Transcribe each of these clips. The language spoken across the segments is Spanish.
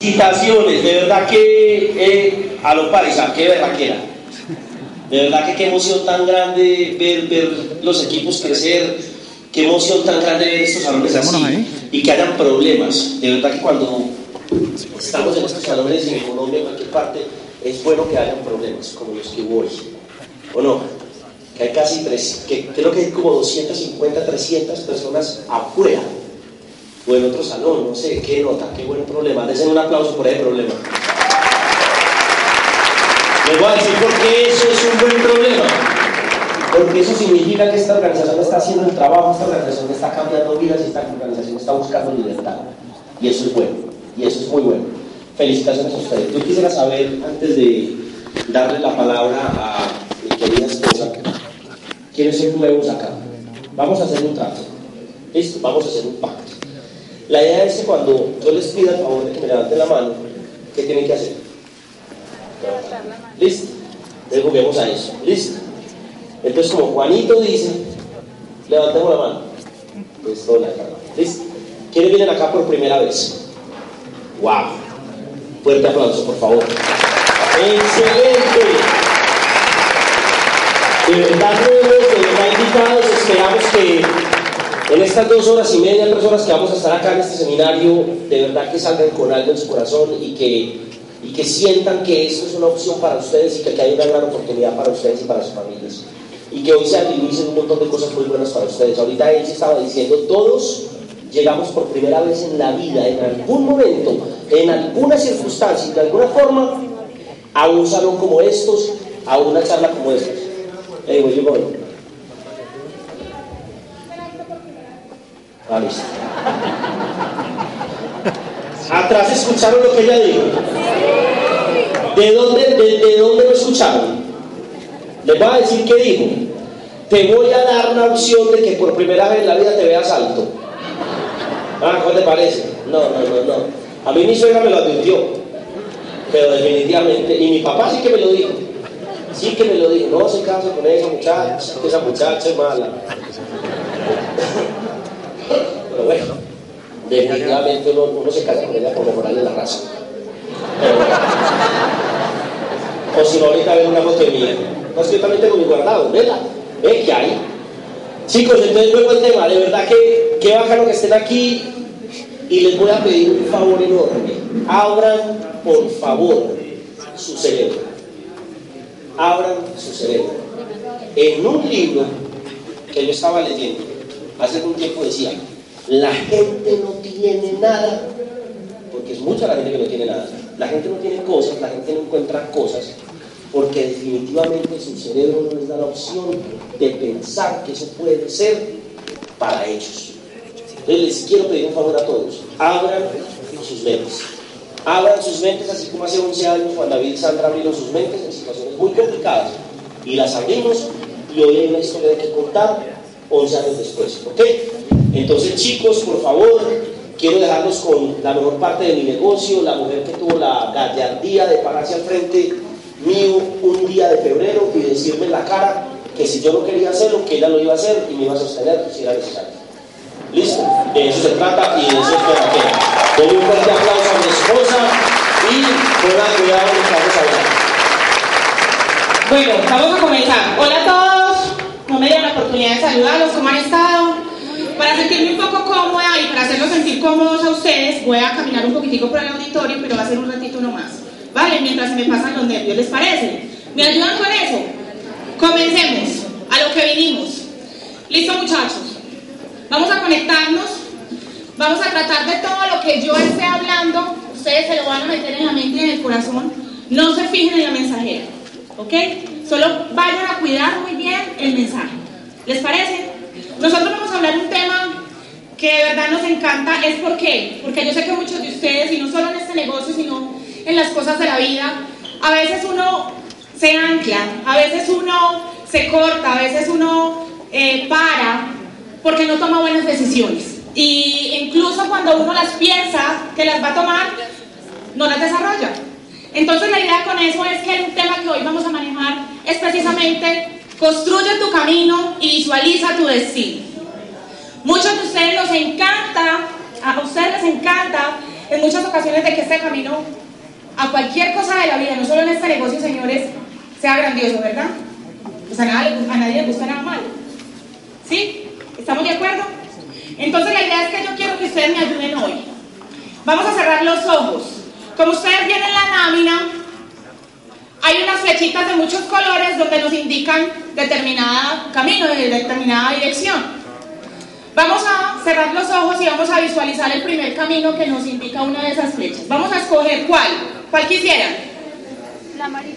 Felicitaciones, de verdad que eh, a los paisa, qué berraquera. De verdad que qué emoción tan grande ver, ver los equipos crecer, qué emoción tan grande ver estos salones así y que hayan problemas. De verdad que cuando estamos en estos salones en Colombia, en cualquier parte, es bueno que hayan problemas como los que hubo hoy. ¿O no? Que hay casi tres, que creo que hay como 250, 300 personas afuera o en otro salón, no sé, qué nota, qué buen problema. Desen un aplauso por ese problema. Les voy a decir por qué eso es un buen problema. Porque eso significa que esta organización está haciendo el trabajo, esta organización está cambiando vidas y esta organización está buscando libertad. Y eso es bueno, y eso es muy bueno. Felicitaciones a ustedes. Yo quisiera saber, antes de darle la palabra a mi querida esposa, quiénes son nuevos acá. Vamos a hacer un trato. ¿Listo? Vamos a hacer un pacto. La idea es que cuando yo les pida el favor de que me levanten la mano, ¿qué tienen que hacer? ¿Listo? Entonces a eso. ¿Listo? Entonces, como Juanito dice, levantemos la mano. Pues toda la. ¿Listo? ¿Quiénes vienen acá por primera vez? ¡Wow! Fuerte aplauso, por favor. ¡Excelente! De verdad, nuevos, de verdad invitados, esperamos que en estas dos horas y media, tres horas que vamos a estar acá en este seminario, de verdad que salgan con algo en su corazón y que, y que sientan que esto es una opción para ustedes y que hay una gran oportunidad para ustedes y para sus familias. Y que hoy se administren un montón de cosas muy buenas para ustedes. Ahorita él estaba diciendo, todos llegamos por primera vez en la vida, en algún momento, en alguna circunstancia, de alguna forma, a un salón como estos, a una charla como esta. Hey, going? Atrás escucharon lo que ella dijo. ¿De dónde, de, dónde lo escucharon? Les voy a decir qué dijo. Te voy a dar una opción de que por primera vez en la vida te veas alto. Ah, ¿cómo te parece? No, no, no, no. A mí mi suegra me lo advirtió. Pero definitivamente, y mi papá sí que me lo dijo. Sí que me lo dijo. No se casa con esa muchacha, esa muchacha es mala. Pero bueno, definitivamente uno, se casa con ella por mejorarle la raza. o si no, ahorita ven una foto mía. No, es que yo también tengo mi guardado, ¿verdad? ¿Ven qué hay? Chicos, entonces luego el tema, de verdad que qué bacano que estén aquí y les voy a pedir un favor enorme. Abran, por favor, su cerebro. Abran su cerebro. En un libro que yo estaba leyendo, hace un tiempo decía, la gente no tiene nada, porque es mucha la gente que no tiene nada. La gente no tiene cosas, la gente no encuentra cosas, porque definitivamente su cerebro no les da la opción de pensar que eso puede ser para ellos. Entonces les quiero pedir un favor a todos, abran sus mentes. Abran sus mentes, así como hace 11 años Juan David y Sandra abrieron sus mentes en situaciones muy complicadas. Y las abrimos y hoy hay una historia que contar 11 años después. ¿Ok? Entonces, chicos, por favor, quiero dejarlos con la mejor parte de mi negocio, la mujer que tuvo la gallardía de pararse al frente mío un día de febrero y decirme en la cara que si yo no quería hacerlo, que ella lo iba a hacer y me iba a sostener si era necesario. ¿Listo? De eso se trata y de eso es que Doy un fuerte aplauso a mi esposa y pongan cuidado lo que vamos a hablar. Bueno, vamos a comenzar. Hola a todos. No me dieron la oportunidad de saludarlos. ¿Cómo han estado? Para sentirme un poco cómoda y para hacerlos sentir cómodos a ustedes, voy a caminar un poquitico por el auditorio, pero va a ser un ratito nomás. ¿Vale? Mientras me pasan los nervios, ¿les parece? ¿Me ayudan con eso? Comencemos a lo que vinimos. ¿Listo, muchachos? Vamos a conectarnos. Vamos a tratar de todo lo que yo esté hablando, ustedes se lo van a meter en la mente y en el corazón. No se fijen en la mensajera, ¿ok? Solo vayan a cuidar muy bien el mensaje. ¿Les parece? Nosotros vamos a hablar un tema que de verdad nos encanta es por qué. Porque yo sé que muchos de ustedes, y no solo en este negocio, sino en las cosas de la vida, a veces uno se ancla, a veces uno se corta, a veces uno eh, para porque no toma buenas decisiones. Y incluso cuando uno las piensa que las va a tomar, no las desarrolla. Entonces la idea con eso es que el tema que hoy vamos a manejar es precisamente construye tu camino y visualiza tu destino. Muchos de ustedes nos encanta, a ustedes les encanta en muchas ocasiones de que este camino a cualquier cosa de la vida, no solo en este negocio, señores, sea grandioso, ¿verdad? Pues a, a nadie le gusta nada malo. ¿Sí? ¿Estamos de acuerdo? Entonces la idea es que yo quiero que ustedes me ayuden hoy. Vamos a cerrar los ojos. Como ustedes ven en la lámina, hay unas flechitas de muchos colores donde nos indican determinado camino, de determinada dirección. Vamos a cerrar los ojos y vamos a visualizar el primer camino que nos indica una de esas flechas. Vamos a escoger cuál. ¿Cuál quisieran? La amarilla.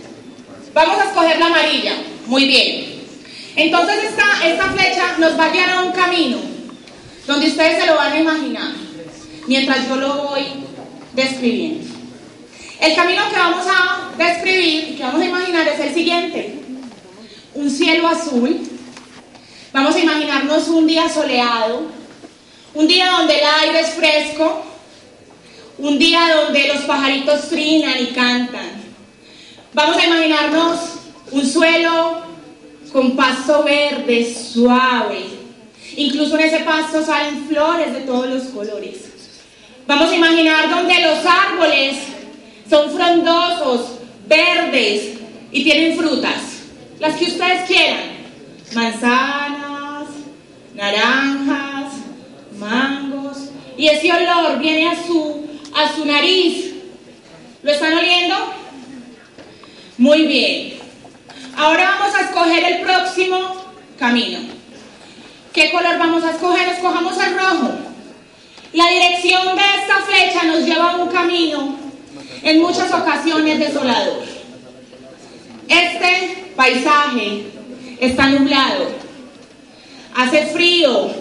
Vamos a escoger la amarilla. Muy bien. Entonces esta, esta flecha nos va a guiar a un camino donde ustedes se lo van a imaginar mientras yo lo voy describiendo. El camino que vamos a describir y que vamos a imaginar es el siguiente. Un cielo azul. Vamos a imaginarnos un día soleado, un día donde el aire es fresco, un día donde los pajaritos trinan y cantan. Vamos a imaginarnos un suelo con pasto verde, suave. Incluso en ese pasto salen flores de todos los colores. Vamos a imaginar donde los árboles son frondosos, verdes y tienen frutas, las que ustedes quieran. Manzanas, naranjas, mangos. Y ese olor viene a su, a su nariz. ¿Lo están oliendo? Muy bien. Ahora vamos a escoger el próximo camino. ¿Qué color vamos a escoger? Escojamos el rojo. La dirección de esta flecha nos lleva a un camino en muchas ocasiones desolador. Este paisaje está nublado, hace frío,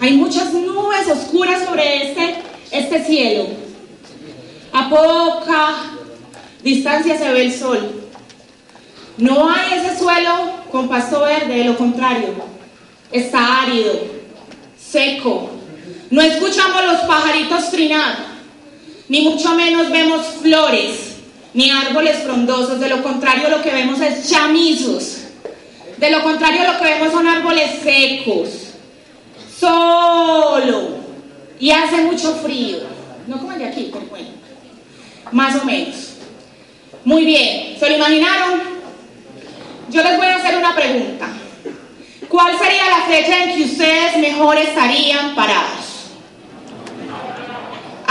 hay muchas nubes oscuras sobre este, este cielo. A poca distancia se ve el sol. No hay ese suelo con pasto verde, de lo contrario, está árido, seco. No escuchamos los pajaritos trinar, ni mucho menos vemos flores, ni árboles frondosos. De lo contrario, lo que vemos es chamizos. De lo contrario, lo que vemos son árboles secos, solo, y hace mucho frío. No como el de aquí, por bueno. Más o menos. Muy bien, ¿se lo imaginaron? Yo les voy a hacer una pregunta. ¿Cuál sería la fecha en que ustedes mejor estarían parados?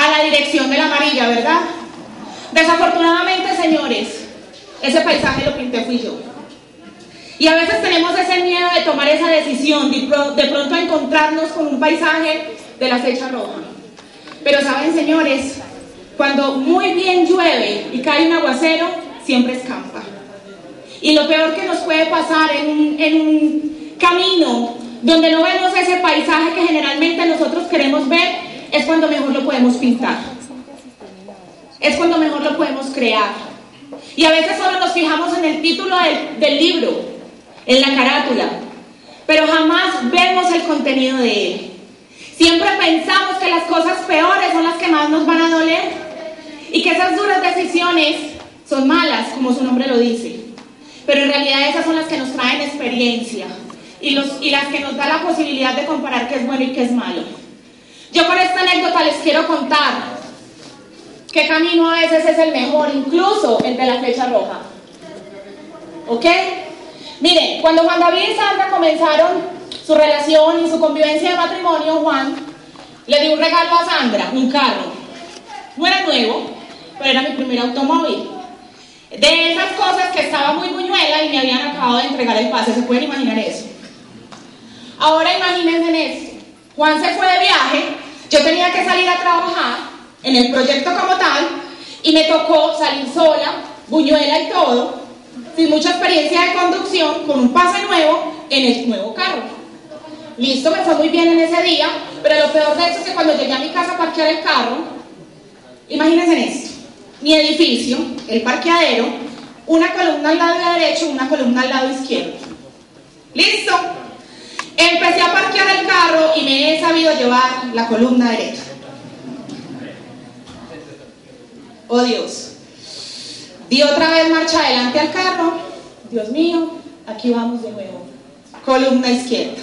A la dirección de la amarilla, ¿verdad? Desafortunadamente, señores, ese paisaje lo pinté fui yo. Y a veces tenemos ese miedo de tomar esa decisión, de, pronto encontrarnos con un paisaje de la fecha roja. Pero saben, señores, cuando muy bien llueve y cae un aguacero, siempre escampa. Y lo peor que nos puede pasar en un, camino donde no vemos ese paisaje que generalmente nosotros queremos ver, es cuando mejor lo podemos pintar. Es cuando mejor lo podemos crear. Y a veces solo nos fijamos en el título del, libro, en la carátula, pero jamás vemos el contenido de él. Siempre pensamos que las cosas peores son las que más nos van a doler y que esas duras decisiones son malas, como su nombre lo dice. Pero en realidad esas son las que nos traen experiencia y, y las que nos da la posibilidad de comparar qué es bueno y qué es malo. Yo con esta anécdota les quiero contar qué camino a veces es el mejor, incluso el de la flecha roja. ¿Ok? Miren, cuando Juan David y Sandra comenzaron su relación y su convivencia de matrimonio, Juan le dio un regalo a Sandra, un carro. No era nuevo, pero era mi primer automóvil. De esas cosas que estaba muy buñuela y me habían acabado de entregar el pase, ¿se pueden imaginar eso? Ahora imagínense esto. Juan se fue de viaje, yo tenía que salir a trabajar en el proyecto como tal y me tocó salir sola, buñuela y todo, sin mucha experiencia de conducción, con un pase nuevo en el nuevo carro. Listo, me fue muy bien en ese día, Pero lo peor de eso es que cuando llegué a mi casa a parquear el carro, imagínense en esto, mi edificio, el parqueadero, una columna al lado derecho, una columna al lado izquierdo. ¿Listo? Empecé a parquear el carro y me he sabido llevar la columna derecha. Oh Dios. Di otra vez marcha adelante al carro. Dios mío, aquí vamos de nuevo. Columna izquierda.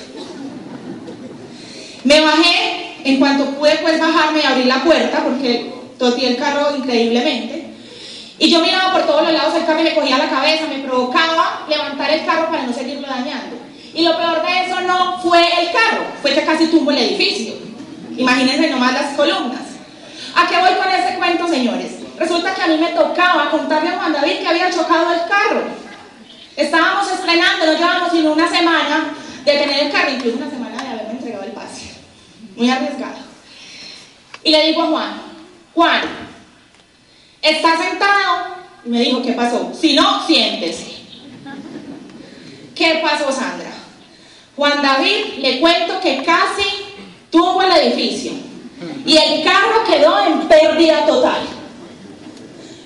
Me bajé, en cuanto pude pues bajarme y abrir la puerta, porque toqué el carro increíblemente. Y yo miraba por todos los lados el carro y me cogía la cabeza, me provocaba levantar el carro para no seguirlo dañando. Y lo peor de eso no fue el carro, fue que casi tumbo el edificio. Imagínense nomás las columnas. ¿A qué voy con ese cuento, señores? Resulta que a mí me tocaba contarle a Juan David que había chocado el carro. Estábamos estrenando, no llevamos sino una semana de tener el carro, incluso una semana de haberme entregado el pase. Muy arriesgado. Y le digo a Juan, Juan, ¿está sentado? Y me dijo, ¿qué pasó? Si no, siéntese. ¿Qué pasó, Sandra? Juan David, le cuento que casi tuvo el edificio y el carro quedó en pérdida total.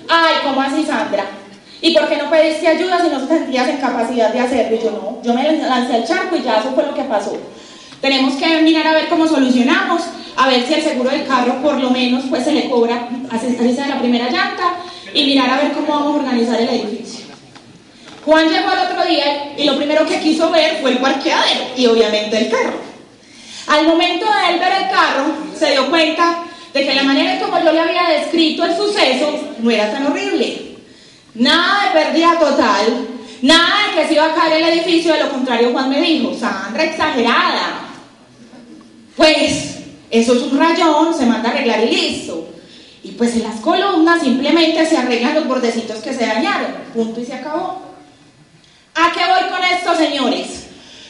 Ay, ¿cómo así, Sandra? ¿Y por qué no pediste ayuda si no te sentías en capacidad de hacerlo? Y yo no, yo me lancé al charco y ya eso fue lo que pasó. Tenemos que mirar a ver cómo solucionamos, a ver si el seguro del carro por lo menos pues se le cobra, así sea la primera llanta, y mirar a ver cómo vamos a organizar el edificio. Juan llegó al otro día y lo primero que quiso ver fue el parqueadero y obviamente el carro. Al momento de él ver el carro, se dio cuenta de que la manera como yo le había descrito el suceso no era tan horrible. Nada de pérdida total, nada de que se iba a caer el edificio, de lo contrario Juan me dijo, Sandra, exagerada. Pues eso es un rayón, se manda a arreglar y listo. Y pues en las columnas simplemente se arreglan los bordecitos que se dañaron, punto y se acabó. ¿A qué voy con esto, señores?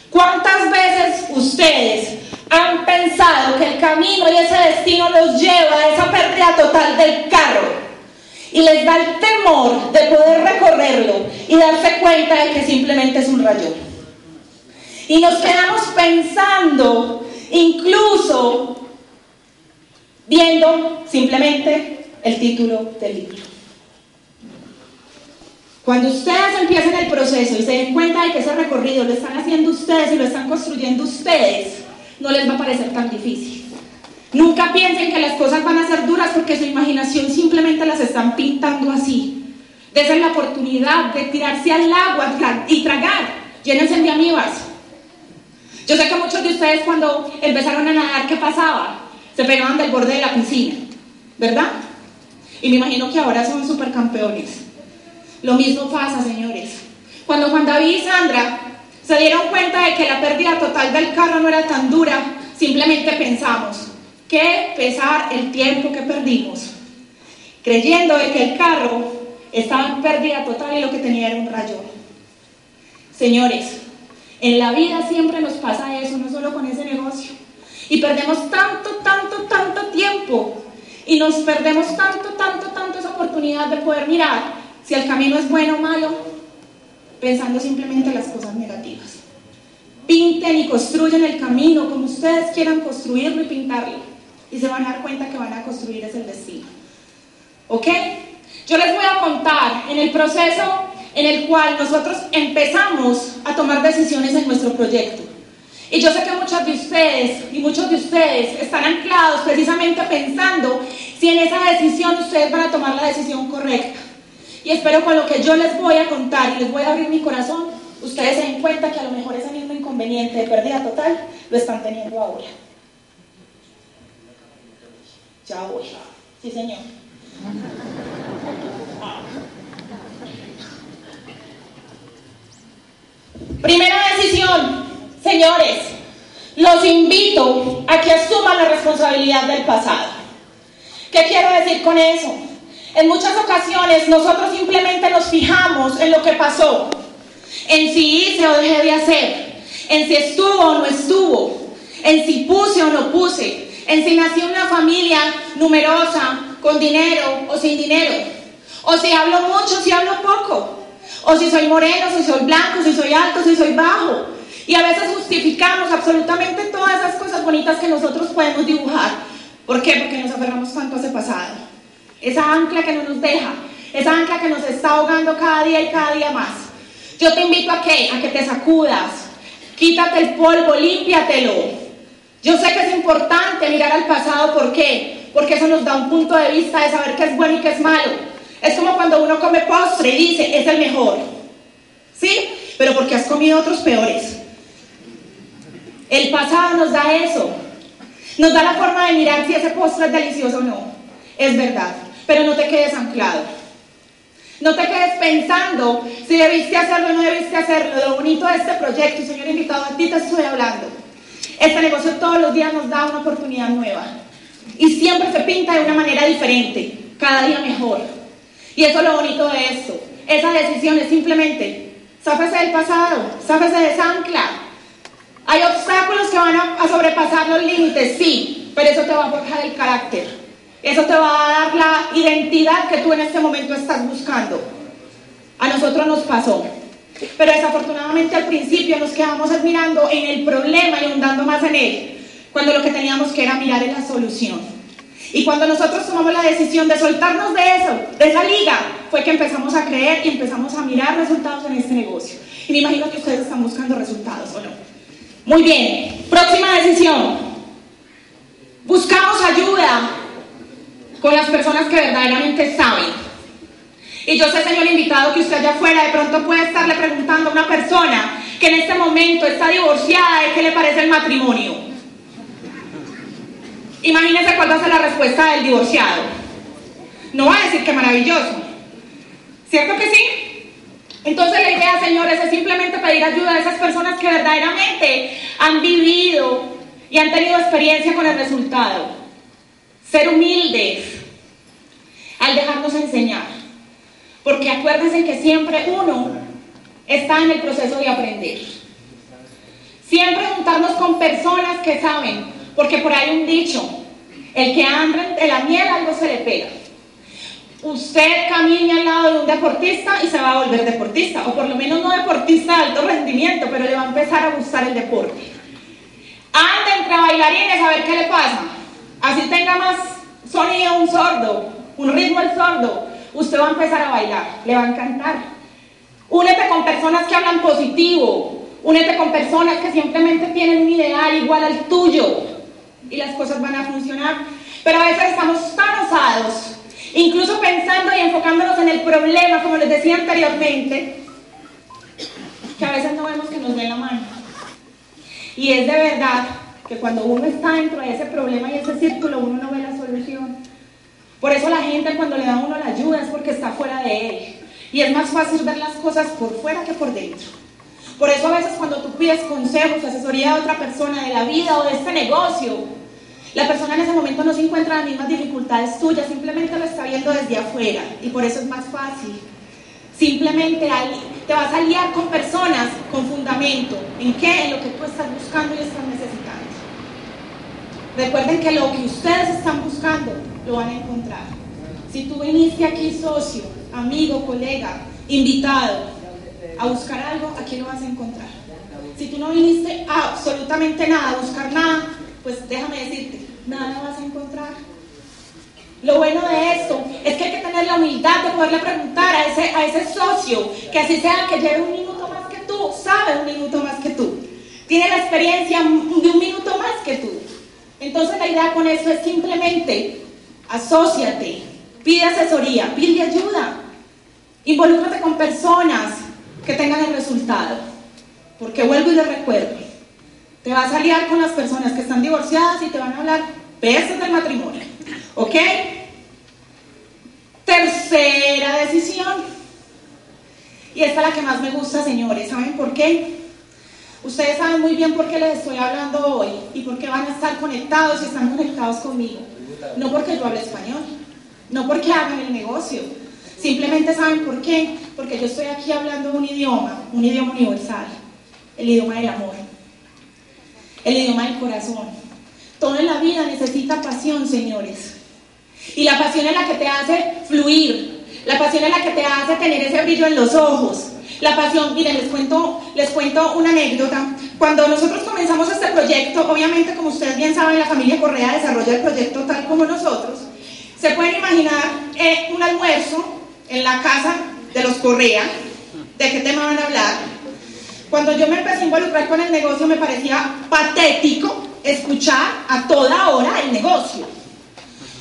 ¿Cuántas veces ustedes han pensado que el camino y ese destino los lleva a esa pérdida total del carro? Y les da el temor de poder recorrerlo y darse cuenta de que simplemente es un rayón. Y nos quedamos pensando, incluso viendo simplemente el título del libro. Cuando ustedes empiecen el proceso y se den cuenta de que ese recorrido lo están haciendo ustedes y lo están construyendo ustedes, no les va a parecer tan difícil. Nunca piensen que las cosas van a ser duras porque su imaginación simplemente las están pintando así. Desen la oportunidad de tirarse al agua y tragar. Llénense de amibas. Yo sé que muchos de ustedes cuando empezaron a nadar, ¿qué pasaba? Se pegaban del borde de la piscina, ¿verdad? Y me imagino que ahora son supercampeones. Lo mismo pasa, señores. Cuando Juan David y Sandra se dieron cuenta de que la pérdida total del carro no era tan dura, simplemente pensamos, qué pesar el tiempo que perdimos, creyendo de que el carro estaba en pérdida total y lo que tenía era un rayón. Señores, en la vida siempre nos pasa eso, no solo con ese negocio. Y perdemos tanto, tanto, tanto tiempo. Y nos perdemos tanto, tanto, tanto esa oportunidad de poder mirar si el camino es bueno o malo, pensando simplemente las cosas negativas. Pinten y construyen el camino como ustedes quieran construirlo y pintarlo. Y se van a dar cuenta que van a construir ese destino. ¿Ok? Yo les voy a contar en el proceso en el cual nosotros empezamos a tomar decisiones en nuestro proyecto. Y yo sé que muchos de ustedes y muchos de ustedes están anclados precisamente pensando si en esa decisión ustedes van a tomar la decisión correcta. Y espero con lo que yo les voy a contar y les voy a abrir mi corazón, ustedes se den cuenta que a lo mejor ese mismo inconveniente de pérdida total lo están teniendo ahora. Ya voy. Sí, señor. Primera decisión, señores, los invito a que asuman la responsabilidad del pasado. ¿Qué quiero decir con eso? En muchas ocasiones nosotros simplemente nos fijamos en lo que pasó, en si hice o dejé de hacer, en si estuvo o no estuvo, en si puse o no puse, en si nací una familia numerosa, con dinero o sin dinero, o si hablo mucho, si hablo poco, o si soy moreno, si soy blanco, si soy alto, si soy bajo. Y a veces justificamos absolutamente todas esas cosas bonitas que nosotros podemos dibujar. ¿Por qué? Porque nos aferramos tanto a ese pasado. Esa ancla que no nos deja, esa ancla que nos está ahogando cada día y cada día más. Yo te invito a que, a que te sacudas, quítate el polvo, límpiatelo. Yo sé que es importante mirar al pasado, ¿por qué? Porque eso nos da un punto de vista de saber qué es bueno y qué es malo. Es como cuando uno come postre y dice, es el mejor. ¿Sí? Pero porque has comido otros peores. El pasado nos da eso. Nos da la forma de mirar si ese postre es delicioso o no. Es verdad. Pero no te quedes anclado. No te quedes pensando si debiste hacerlo o no debiste hacerlo. Lo bonito de este proyecto, señor invitado, a ti te estoy hablando. Este negocio todos los días nos da una oportunidad nueva. Y siempre se pinta de una manera diferente, cada día mejor. Y eso es lo bonito de esto. Esa decisión es simplemente, sáfese del pasado, sáfese de esa ancla. Hay obstáculos que van a, a sobrepasar los límites, sí, pero eso te va a forjar el carácter. Eso te va a dar la identidad que tú en este momento estás buscando. A nosotros nos pasó. Pero desafortunadamente al principio nos quedamos admirando en el problema y ahondando más en él, cuando lo que teníamos que era mirar en la solución. Y cuando nosotros tomamos la decisión de soltarnos de eso, de esa liga, fue que empezamos a creer y empezamos a mirar resultados en este negocio. Y me imagino que ustedes están buscando resultados, ¿o no? Muy bien, próxima decisión. Buscamos ayuda con las personas que verdaderamente saben. Y yo sé, señor invitado, que usted allá afuera de pronto puede estarle preguntando a una persona que en este momento está divorciada y qué le parece el matrimonio. Imagínese cuál va a ser la respuesta del divorciado. No va a decir que maravilloso. ¿Cierto que sí? Entonces la idea, señores, es simplemente pedir ayuda a esas personas que verdaderamente han vivido y han tenido experiencia con el resultado ser humildes al dejarnos enseñar. Porque acuérdense que siempre uno está en el proceso de aprender. Siempre juntarnos con personas que saben, porque por ahí un dicho, el que anda en la miel algo se le pega. Usted camina al lado de un deportista y se va a volver deportista, o por lo menos no deportista de alto rendimiento, pero le va a empezar a gustar el deporte. Anda entre bailarines a ver qué le pasa. Así tenga más sonido un sordo, un ritmo el sordo, usted va a empezar a bailar, le va a encantar. Únete con personas que hablan positivo, únete con personas que simplemente tienen un ideal igual al tuyo y las cosas van a funcionar. Pero a veces estamos tan osados, incluso pensando y enfocándonos en el problema, como les decía anteriormente, que a veces no vemos que nos den la mano. Y es de verdad que cuando uno está dentro de ese problema y ese círculo, uno no ve la solución. Por eso la gente cuando le da a uno la ayuda es porque está fuera de él. Y es más fácil ver las cosas por fuera que por dentro. Por eso a veces cuando tú pides consejos, asesoría de otra persona, de la vida o de este negocio, la persona en ese momento no se encuentra las mismas dificultades tuyas, simplemente lo está viendo desde afuera. Y por eso es más fácil. Simplemente te vas a aliar con personas con fundamento. ¿En qué? En lo que tú estás buscando y estás necesitando. Recuerden que lo que ustedes están buscando lo van a encontrar. Si tú viniste aquí socio, amigo, colega, invitado, a buscar algo, aquí lo vas a encontrar. Si tú no viniste absolutamente nada, a buscar nada, pues déjame decirte, nada vas a encontrar. Lo bueno de esto es que hay que tener la humildad de poderle preguntar a ese, a ese socio, que así sea que lleve un minuto más que tú, sabe un minuto más que tú, tiene la experiencia de un minuto más que tú. Entonces la idea con eso es simplemente asóciate, pide asesoría, pide ayuda, involúcrate con personas que tengan el resultado. Porque vuelvo y les recuerdo, te vas a aliar con las personas que están divorciadas y te van a hablar pesos del matrimonio. ¿Ok? Tercera decisión. Y esta es la que más me gusta, señores. ¿Saben por qué? Ustedes saben muy bien por qué les estoy hablando hoy y por qué van a estar conectados y están conectados conmigo. No porque yo hable español, no porque hagan el negocio. Simplemente saben por qué. Porque yo estoy aquí hablando un idioma, un idioma universal, el idioma del amor, el idioma del corazón. Todo en la vida necesita pasión, señores. Y la pasión es la que te hace fluir, la pasión es la que te hace tener ese brillo en los ojos, la pasión, miren, les cuento, les cuento una anécdota. cuando nosotros comenzamos este proyecto, obviamente como ustedes bien saben, la familia Correa desarrolla el proyecto tal como nosotros, se pueden imaginar eh, un almuerzo en la casa de los Correa, ¿de qué tema van a hablar? Cuando yo me empecé a involucrar con el negocio me parecía patético escuchar a toda hora el negocio.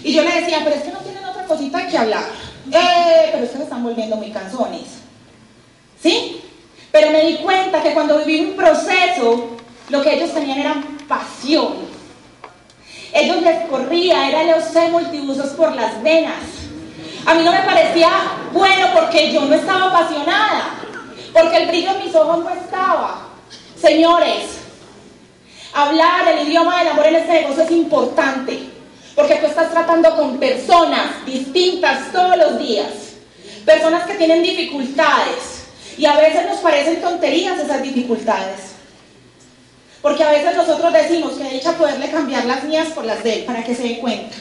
Y yo le decía, pero es que no tienen otra cosita que hablar. Eh, pero es que se están volviendo muy canzones. ¿Sí? Pero me di cuenta que cuando viví un proceso, lo que ellos tenían era pasión. Ellos les corría, era el OC multiusos por las venas. A mí no me parecía bueno porque yo no estaba apasionada, porque el brillo en mis ojos no estaba. Señores, hablar el idioma del amor en este negocio es importante, porque tú estás tratando con personas distintas todos los días, personas que tienen dificultades, y a veces nos parecen tonterías esas dificultades. Porque a veces nosotros decimos que dicha poderle cambiar las mías por las de él para que se dé cuenta.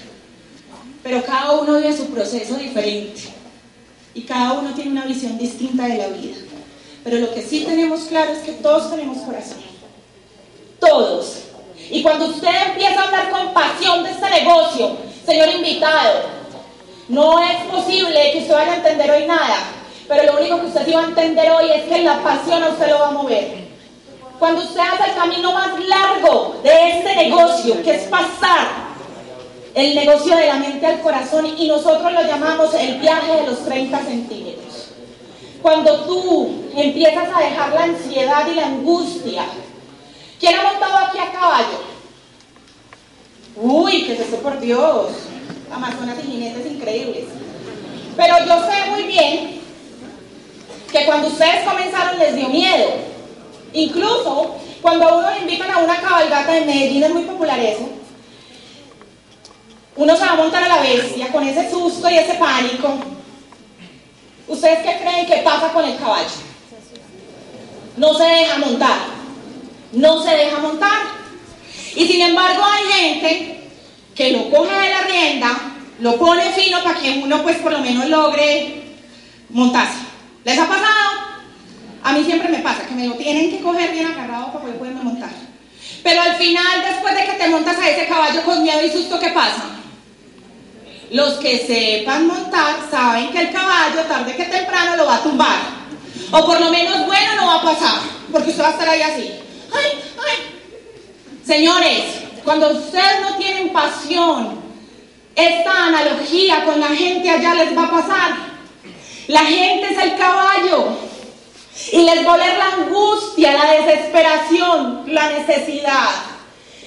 Pero cada uno vive su proceso diferente. Y cada uno tiene una visión distinta de la vida. Pero lo que sí tenemos claro es que todos tenemos corazón. Todos. Y cuando usted empieza a hablar con pasión de este negocio, señor invitado, no es posible que usted vaya a entender hoy nada, pero lo único que usted iba a entender hoy es que la pasión a usted lo va a mover. Cuando usted hace el camino más largo de este negocio, que es pasar el negocio de la mente al corazón, y nosotros lo llamamos el viaje de los 30 centímetros. Cuando tú empiezas a dejar la ansiedad y la angustia, ¿quién ha montado aquí a caballo? Uy, que es esto por Dios, Amazonas y jinetes increíbles. Pero yo sé muy bien que cuando ustedes comenzaron les dio miedo. Incluso cuando a uno le invitan a una cabalgata de Medellín, es muy popular eso, uno se va a montar a la bestia con ese susto y ese pánico. ¿Ustedes qué creen que pasa con el caballo? No se deja montar. No se deja montar. Y sin embargo hay gente que lo coge de la rienda, lo pone fino para que uno pues por lo menos logre montarse. ¿Les ha pasado? A mí siempre me pasa que me lo tienen que coger bien agarrado para poder poderme montar. Pero al final, después de que te montas a ese caballo con miedo y susto, ¿qué pasa? Los que sepan montar saben que el caballo, tarde que temprano, lo va a tumbar. O por lo menos bueno no va a pasar, porque usted va a estar ahí así. ¡Ay, ay! Señores, cuando ustedes no tienen pasión, esta analogía con la gente allá les va a pasar. La gente es el caballo. Y les va a oler la angustia, la desesperación, la necesidad.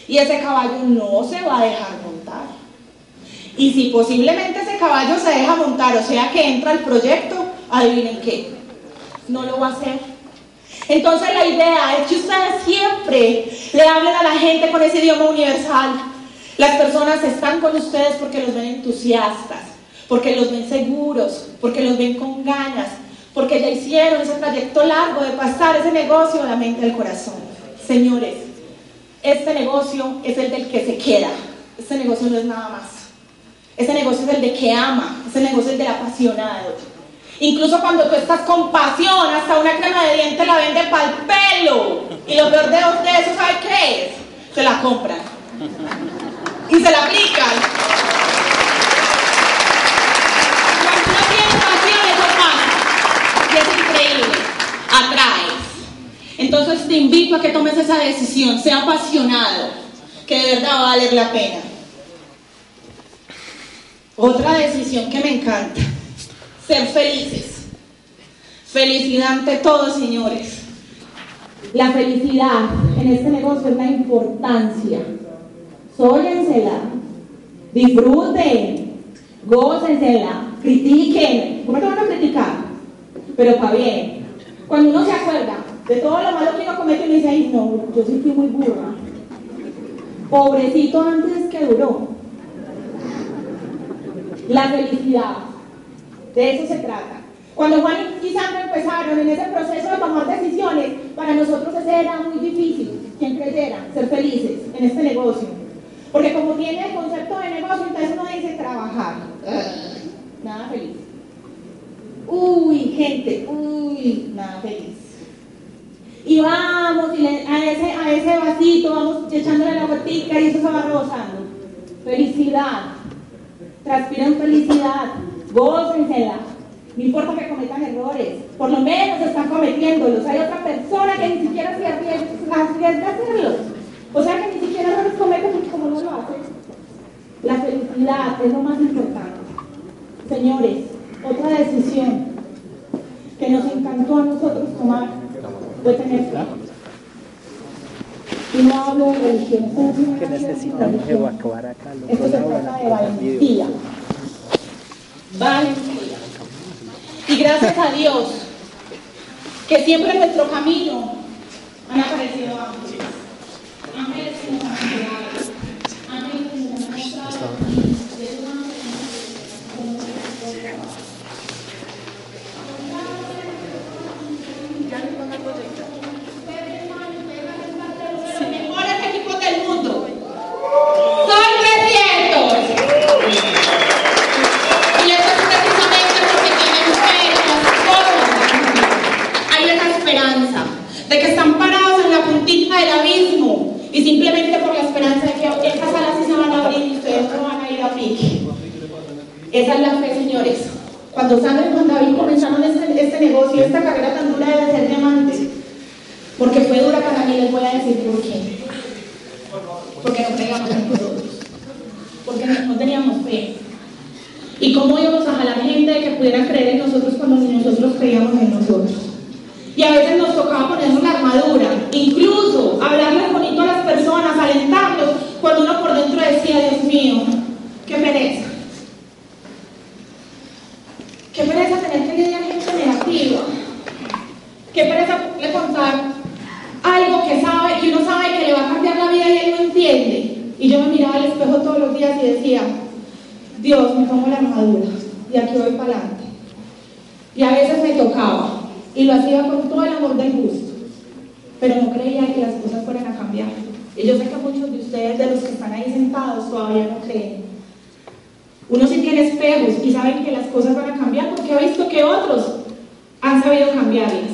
Y ese caballo no se va a dejar montar. Y si posiblemente ese caballo se deja montar, o sea que entra al proyecto, adivinen qué, no lo va a hacer. Entonces la idea es que ustedes siempre le hablen a la gente con ese idioma universal. Las personas están con ustedes porque los ven entusiastas porque los ven seguros, porque los ven con ganas, porque ya hicieron ese trayecto largo de pasar ese negocio de la mente al corazón. Señores, este negocio es el del que se queda, este negocio no es nada más. Este negocio es el de que ama, este negocio es el del apasionado. Incluso cuando tú estás con pasión, hasta una crema de dientes la venden para el pelo. Y lo peor de, de eso, ¿sabes qué es? Se la compran. Y se la aplican. Atraes. Entonces te invito a que tomes esa decisión, sea apasionado, que de verdad va a valer la pena. Otra decisión que me encanta, ser felices. Felicidad ante todo, señores. La felicidad en este negocio es la importancia. Sóyensela, disfruten, gócensela, critiquen. ¿Cómo te van a criticar? Pero para bien. Cuando uno se acuerda de todo lo malo que uno comete, uno dice, ay, no, yo sí fui muy burra. Pobrecito antes que duró. La felicidad. De eso se trata. Cuando Juan y Sandra empezaron en ese proceso de tomar decisiones, para nosotros ese era muy difícil, quien creyera, ser felices en este negocio. Porque como tiene el concepto de negocio, entonces uno dice trabajar. Nada feliz. Uy, gente, uy, nada feliz. Y vamos y a, ese, a ese vasito vamos echándole la gotica y eso se va rebosando. Felicidad. Transpiran felicidad. Gócensela. No importa que cometan errores, por lo menos están cometiéndolos. Hay otra persona que ni siquiera se arriesga a hacerlos. O sea que ni siquiera los comete porque como no lo hace. La felicidad es lo más importante. Señores, otra decisión que nos encantó a nosotros tomar fue tener fe. Y no hablo de religión, que necesitamos evacuar acá esto se trata de valentía. Valentía. Y gracias a Dios, que siempre en nuestro camino han aparecido ángeles. Ángeles que nos han ayudado. Ángeles que nos han mostrado. De que están parados en la puntita del abismo y simplemente por la esperanza de que estas alas sí se van a abrir y ustedes no van a ir a pique. Esa es la fe, señores. Cuando Sandra y Juan David comenzaron este, este negocio, esta carrera tan dura debe ser diamante. Porque fue dura para mí, les voy a decir por qué. Porque no creíamos en nosotros. Porque no, no teníamos fe. ¿Y cómo íbamos a jalar gente que pudiera creer en nosotros cuando ni nosotros creíamos en nosotros? Y a veces nos tocaba ponernos la armadura, incluso hablarles bonito a las personas, alentarlos, cuando uno por dentro decía, Dios mío, qué pereza. Qué pereza tener que lidiar gente negativa. Qué pereza le contar algo que sabe, que uno sabe que le va a cambiar la vida y él no entiende. Y yo me miraba al espejo todos los días y decía, Dios, me pongo la armadura y aquí voy para adelante. Y a veces me tocaba y lo hacía con todo el amor del gusto, pero no creía que las cosas fueran a cambiar. Y yo sé que muchos de ustedes, de los que están ahí sentados, todavía no creen. Uno sí tiene espejos y saben que las cosas van a cambiar porque ha visto que otros han sabido cambiarlas.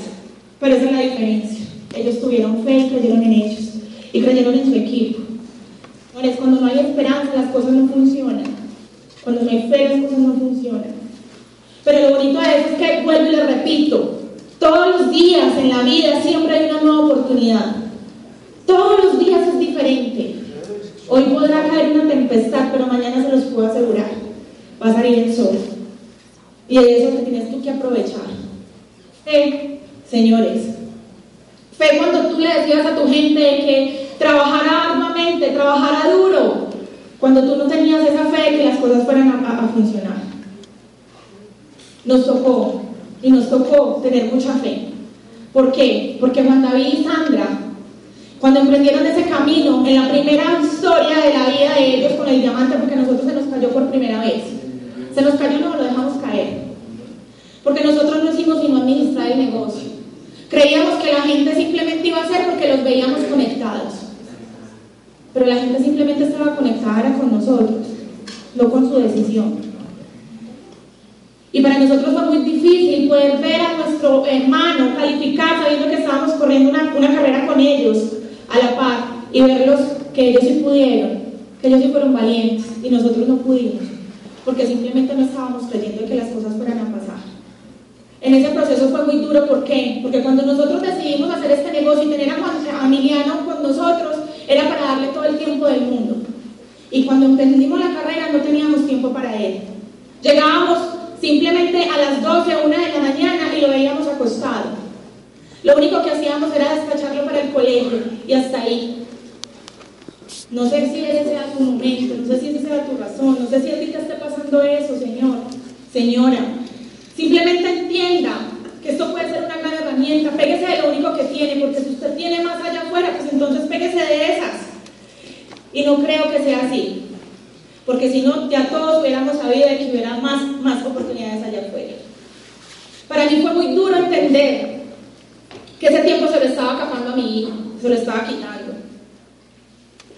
Pero esa es la diferencia. Ellos tuvieron fe y creyeron en ellos y creyeron en su equipo. Señores, cuando no hay esperanza, las cosas no funcionan. Cuando no hay fe, las cosas no funcionan. Pero lo bonito de eso es que, vuelvo y le repito, todos los días en la vida siempre hay una nueva oportunidad. Todos los días es diferente. Hoy podrá caer una tempestad, pero mañana se los puedo asegurar. Va a salir el sol. Y de eso que tienes tú que aprovechar. Fe, señores. Fe cuando tú le decías a tu gente que trabajara arduamente, trabajara duro. Cuando tú no tenías esa fe de que las cosas fueran a, a- a funcionar. Nos tocó, y nos tocó tener mucha fe. ¿Por qué? Porque Juan David y Sandra, cuando emprendieron ese camino, en la primera historia de la vida de ellos con el diamante, porque a nosotros se nos cayó por primera vez. Se nos cayó y no lo dejamos caer. Porque nosotros no hicimos sino administrar el negocio. Creíamos que la gente simplemente iba a hacer porque los veíamos conectados. Pero la gente simplemente estaba conectada era con nosotros, no con su decisión. Y para nosotros fue muy difícil poder ver a nuestro hermano calificar sabiendo que estábamos corriendo una, una carrera con ellos a la par y verlos que ellos sí pudieron, que ellos sí fueron valientes y nosotros no pudimos, porque simplemente no estábamos creyendo que las cosas fueran a pasar. En ese proceso fue muy duro, ¿por qué? Porque cuando nosotros decidimos hacer este negocio y tener a, Juan- a Emiliano con nosotros, era para darle todo el tiempo del mundo. Y cuando emprendimos la carrera no teníamos tiempo para él. Llegábamos simplemente a las 12 o 1 de la mañana y lo veíamos acostado. Lo único que hacíamos era despacharlo para el colegio y hasta ahí. No sé si ese sea tu momento, no sé si esa sea tu razón, no sé si a ti te esté pasando eso, señor, señora. Simplemente entienda que esto puede ser una gran herramienta. Péguese de lo único que tiene, porque si usted tiene más allá afuera, pues entonces péguese de esas. Y no creo que sea así. Porque si no, ya todos hubiéramos sabido de que hubiera más, más oportunidades allá afuera. Para mí fue muy duro entender que ese tiempo se lo estaba acabando a mi hijo, se lo estaba quitando.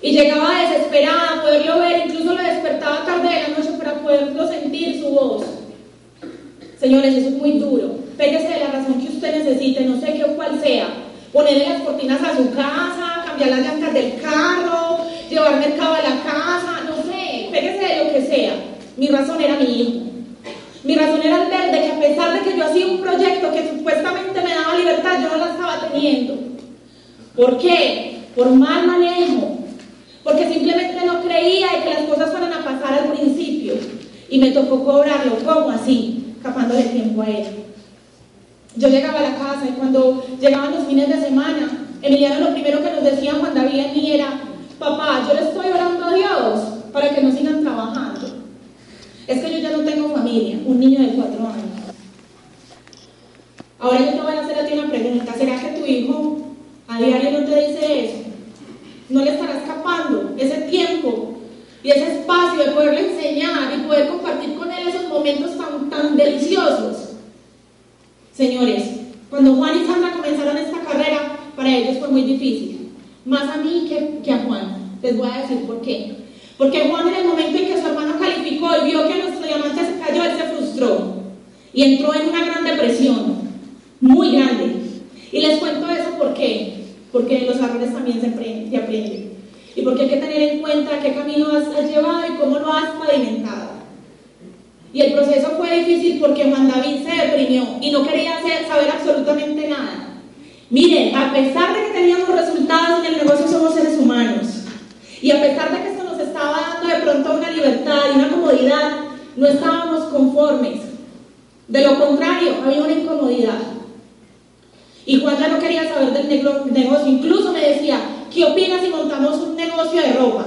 Y llegaba desesperada a poderlo ver, incluso lo despertaba tarde de la noche para poderlo sentir su voz. Señores, eso es muy duro. Péguese de la razón que usted necesite, no sé qué o cuál sea, ponerle las cortinas a su casa, cambiar las llantas del carro, llevar mercado a la casa, pégese de lo que sea. Mi razón era mi hijo. Mi razón era el ver de que a pesar de que yo hacía un proyecto que supuestamente me daba libertad, yo no la estaba teniendo. ¿Por qué? Por mal manejo. Porque simplemente no creía de que las cosas fueran a pasar al principio. Y me tocó cobrarlo. ¿Cómo así? Capándole tiempo a él. Yo llegaba a la casa y cuando llegaban los fines de semana, Emiliano lo primero que nos decía Juan David y era, papá, yo le estoy orando a Dios para que no sigan trabajando. Es que yo ya no tengo familia, un niño de cuatro años. Ahora yo te voy a hacer a ti una pregunta, ¿será que tu hijo a diario no te dice eso? ¿No le estará escapando ese tiempo y ese espacio de poderle enseñar y poder compartir con él esos momentos tan, tan deliciosos? Señores, cuando Juan y Sandra comenzaron esta carrera, para ellos fue muy difícil. Más a mí que, que a Juan. Les voy a decir por qué. Porque Juan en el momento en que su hermano calificó y vio que nuestro diamante se cayó, él se frustró. Y entró en una gran depresión. Muy grande. Y les cuento eso por qué. Porque los errores también se, aprenden. Y porque hay que tener en cuenta qué camino has, llevado y cómo lo has pavimentado. Y el proceso fue difícil porque Juan David se deprimió y no quería hacer, saber absolutamente nada. Miren, a pesar de que teníamos resultados en el negocio, somos seres humanos. Y a pesar de que estaba dando de pronto una libertad y una comodidad, no estábamos conformes. De lo contrario, había una incomodidad. Y Juan ya no quería saber del negocio. Incluso me decía, ¿qué opinas si montamos un negocio de ropa?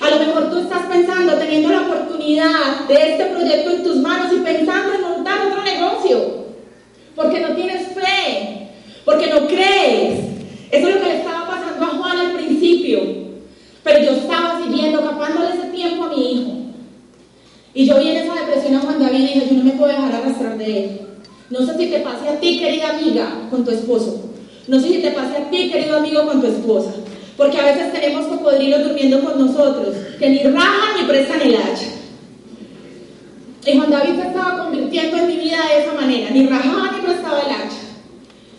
A lo mejor tú estás pensando, teniendo la oportunidad de este proyecto en tus manos y pensando en montar otro negocio, porque no tienes fe, porque no crees. Eso es lo que le estaba pasando a Juan al principio. Pero yo estaba siguiendo, capándole ese tiempo a mi hijo. Y yo vi en esa depresión a Juan David y dije, yo no me puedo dejar arrastrar de él. No sé si te pase a ti, querida amiga, con tu esposo. No sé si te pase a ti, querido amigo, con tu esposa. Porque a veces tenemos cocodrilos durmiendo con nosotros, que ni rajan ni prestan el hacha. Y Juan David se estaba convirtiendo en mi vida de esa manera, ni rajaba ni prestaba el hacha.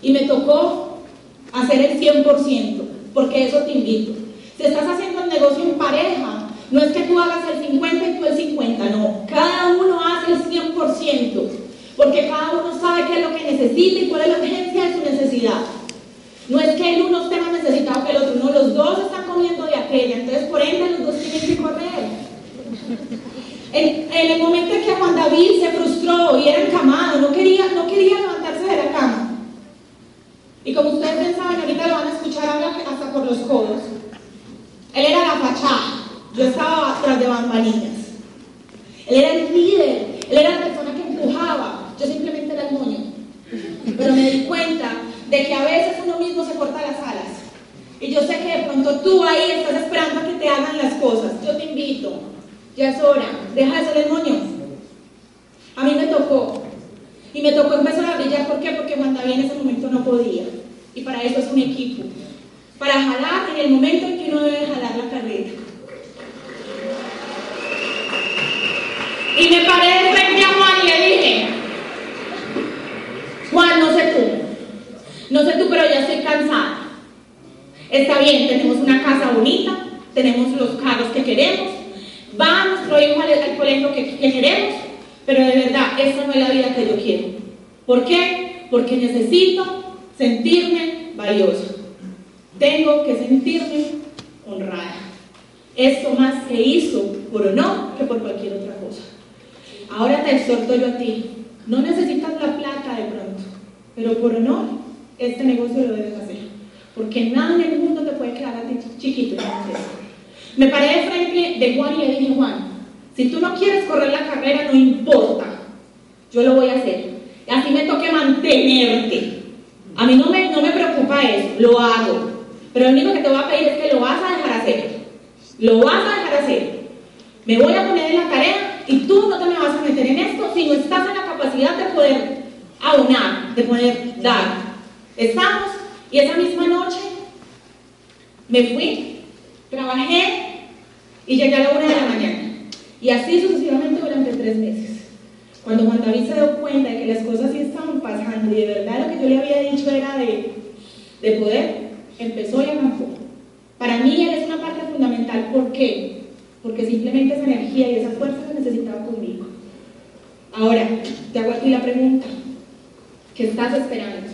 Y me tocó hacer el 100%, porque eso te invito. Si estás haciendo el negocio en pareja, no es que tú hagas el 50 y tú el 50, no. Cada uno hace el 100%, porque cada uno sabe qué es lo que necesita y cuál es la urgencia de su necesidad. No es que el uno esté más necesitado que el otro, no, los dos están comiendo de aquella, entonces por ende los dos tienen que correr. En, el momento en que Juan David se frustró y era encamado, no quería, no quería levantarse de la cama. Y como ustedes pensaban, ahorita lo van a escuchar hasta por los codos. Él era la fachada, yo estaba atrás de bambalinas. Él era el líder, él era la persona que empujaba, yo simplemente era el moño. Pero me di cuenta de que a veces uno mismo se corta las alas. Y yo sé que de pronto tú ahí estás esperando a que te hagan las cosas. Yo te invito, ya es hora, deja de ser el moño. A mí me tocó. Y me tocó empezar a brillar, ¿por qué? Porque Juan David en ese momento no podía. Y para eso es un equipo. Para jalar en el momento en que uno debe jalar la carrera. Y me paré frente a Juan y le dije, Juan, no sé tú, no sé tú, pero ya estoy cansada. Está bien, tenemos una casa bonita, tenemos los carros que queremos, va nuestro hijo al, colegio que, que queremos, pero de verdad, esa no es la vida que yo quiero. ¿Por qué? Porque necesito sentirme valioso. Tengo que sentirme honrada. Esto más que hizo por honor que por cualquier otra cosa. Ahora te exhorto yo a ti. No necesitas la plata de pronto, pero por honor este negocio lo debes hacer. Porque nada en el mundo te puede quedar a ti chiquito. Me paré de frente de Juan y le dije, Juan, si tú no quieres correr la carrera, no importa. Yo lo voy a hacer. Y así me toque mantenerte. A mí no me, no me preocupa eso, lo hago. Pero lo único que te voy a pedir es que lo vas a dejar hacer. Lo vas a dejar hacer. Me voy a poner en la tarea y tú no te me vas a meter en esto si no estás en la capacidad de poder aunar, de poder dar. Estamos y esa misma noche me fui, trabajé y llegué a la una de la mañana. Y así sucesivamente durante tres meses. Cuando Juan David se dio cuenta de que las cosas sí estaban pasando y de verdad lo que yo le había dicho era de, de poder, empezó y arrancó. Para mí él es una parte fundamental. ¿Por qué? Porque simplemente esa energía y esa fuerza la necesitaba conmigo. Ahora, te hago aquí la pregunta. ¿Qué estás esperando?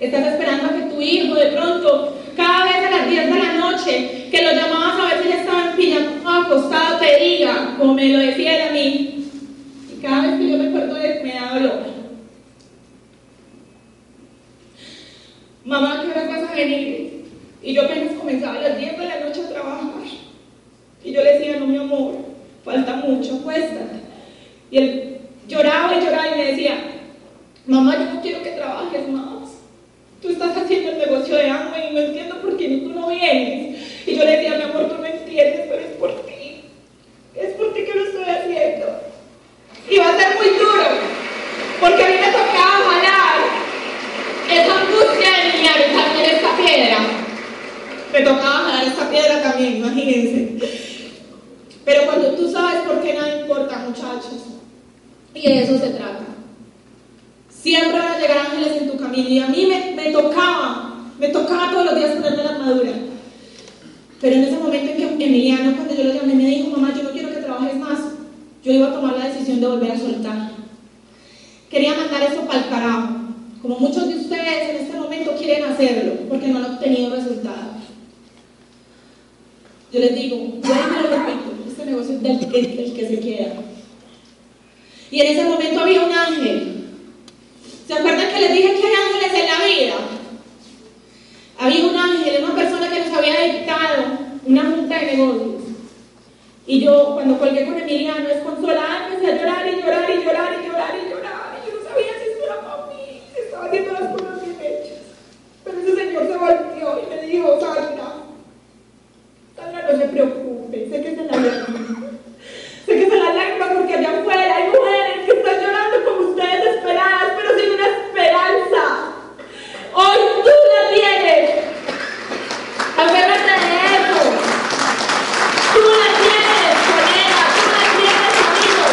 ¿Estás esperando a que tu hijo de pronto, cada vez a las 10 de la noche, que lo llamabas a ver si ya estaba en pijama acostado, te diga, como me lo decía él a mí? Y cada vez que yo me acuerdo de él, me da dolor. Mamá, ¿qué hora vas a venir? Y yo apenas comenzaba a las 10 de la noche a trabajar. Y yo le decía, no, mi amor, falta mucho, acuéstate. Y él lloraba y lloraba y me decía, mamá, yo no quiero que trabajes más. Tú estás haciendo el negocio de hambre y no entiendo por qué tú no vienes. Y yo le decía, mi amor, tú no entiendes, pero es por ti. Es por ti que lo estoy haciendo. Y va a ser muy duro, porque a mí me tocaba jalar esa angustia esta piedra. Me tocaba jalar esta piedra también, imagínense. Pero cuando tú sabes por qué nada importa, muchachos, y de eso se trata. Siempre van a llegar ángeles en tu camino. Y a mí me, tocaba, me tocaba todos los días ponerme la armadura. Pero en ese momento en que Emiliano, cuando yo lo llamé, me dijo, mamá, yo no quiero que trabajes más, yo iba a tomar la decisión de volver a soltar. Quería mandar eso para el carajo. Como muchos de ustedes en este momento quieren hacerlo, porque no han obtenido resultados. Yo les digo, yo lo repito, este negocio es del, el que se queda. Y en ese momento había un ángel. ¿Se acuerdan que les dije que hay ángeles en la vida? Había un ángel, una persona que nos había dictado una junta de negocios. Y yo, cuando colgué con Emiliano, es consolada, empecé a llorar y llorar y llorar y llorar y llorar. Y yo no sabía si esto era estaba haciendo las cosas bien hechas. Pero ese señor se volvió y me dijo, Sandra, Sandra, no se preocupe, sé que es en la vida. Sé que se la lágrimas porque allá afuera hay mujeres que están llorando como ustedes desesperadas, pero sin una esperanza. Hoy tú la tienes. Aférrate de eso. Tú la tienes, colega, tú la tienes, amigo.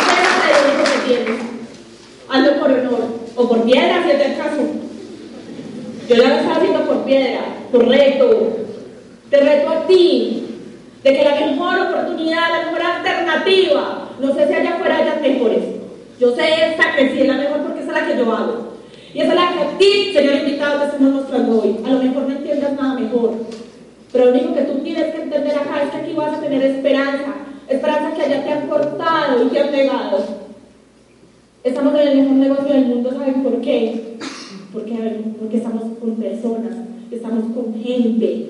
Aférrate de eso que tienes. Hazlo por honor por piedra, si es el caso. Yo lo estaba haciendo por piedra, por reto. Te reto a ti de que la mejor oportunidad, la mejor alternativa, no sé si allá afuera haya mejores. Yo sé esta que sí es la mejor porque es la que yo hago. Y esa es la que a ti, señor invitado, te estamos mostrando hoy. A lo mejor no entiendas nada mejor. Pero lo único que tú tienes que entender acá es que aquí vas a tener esperanza. Esperanza que allá te han cortado y te han negado. Estamos en el mejor negocio del mundo, ¿saben por qué? Porque, estamos con personas, estamos con gente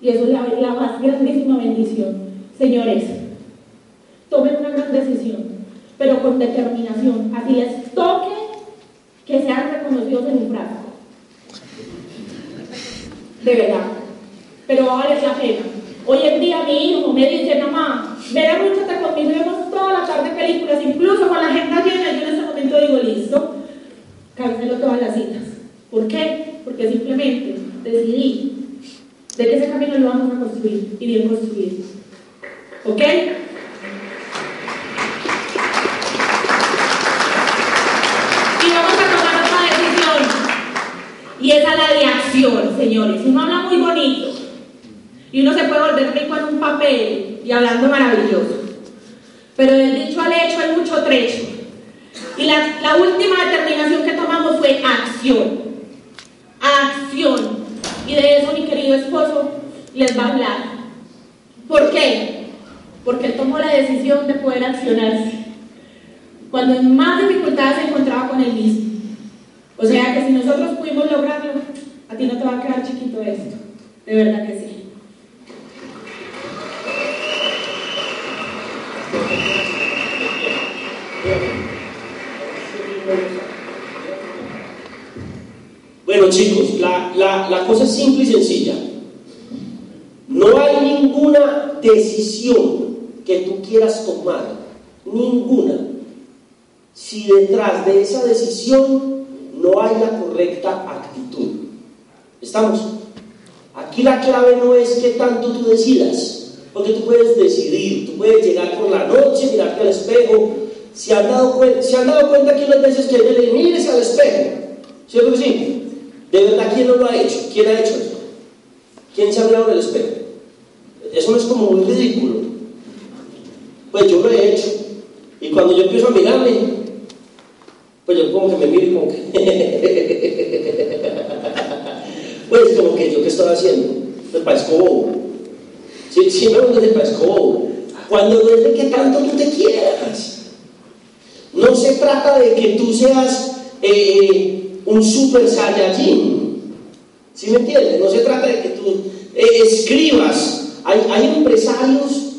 y eso es la, más grandísima bendición. Señores, tomen una gran decisión, pero con determinación. Así les toque que sean reconocidos en un frasco. De verdad. Pero va a valer la pena. Hoy en día mi hijo me dice, mamá, ven a conmigo y vemos toda la tarde películas, incluso con la agenda llena. Yo en ese momento digo, listo, cancelo todas las citas. ¿Por qué? Porque simplemente decidí de que ese camino lo vamos a construir y bien construido. ¿Ok? Y vamos a tomar otra decisión. Y esa es la de acción, señores. Uno habla. Y uno se puede volver rico en un papel y hablando maravilloso. Pero del dicho al hecho hay mucho trecho. Y la, última determinación que tomamos fue acción. Acción. Y de eso mi querido esposo les va a hablar. ¿Por qué? Porque él tomó la decisión de poder accionarse. Cuando en más dificultades se encontraba con él mismo. O sea que si nosotros pudimos lograrlo, a ti no te va a quedar chiquito esto. De verdad que sí. Bueno chicos, la, cosa es simple y sencilla. No hay ninguna decisión que tú quieras tomar, ninguna, si detrás de esa decisión no hay la correcta actitud. ¿Estamos? Aquí la clave no es que tanto tú decidas, porque tú puedes decidir, tú puedes llegar por la noche, mirarte al espejo ¿Se han dado, ¿se han dado cuenta que unas veces que ella le dice, mírese al espejo? ¿Cierto que sí? ¿De verdad quién no lo ha hecho? ¿Quién ha hecho eso? ¿Quién se ha mirado en el espejo? Eso no es como muy ridículo. Pues yo lo he hecho. Y cuando yo empiezo a mirarme, pues yo como que me miro y como que... pues como que yo qué estoy haciendo. Me parezco bobo. Sí, sí, me parezco bobo. Cuando no es de que tanto tú te quieras. No se trata de que tú seas eh, un super saiyajin. ¿Sí me entiendes? No se trata de que tú eh, escribas. Hay, hay empresarios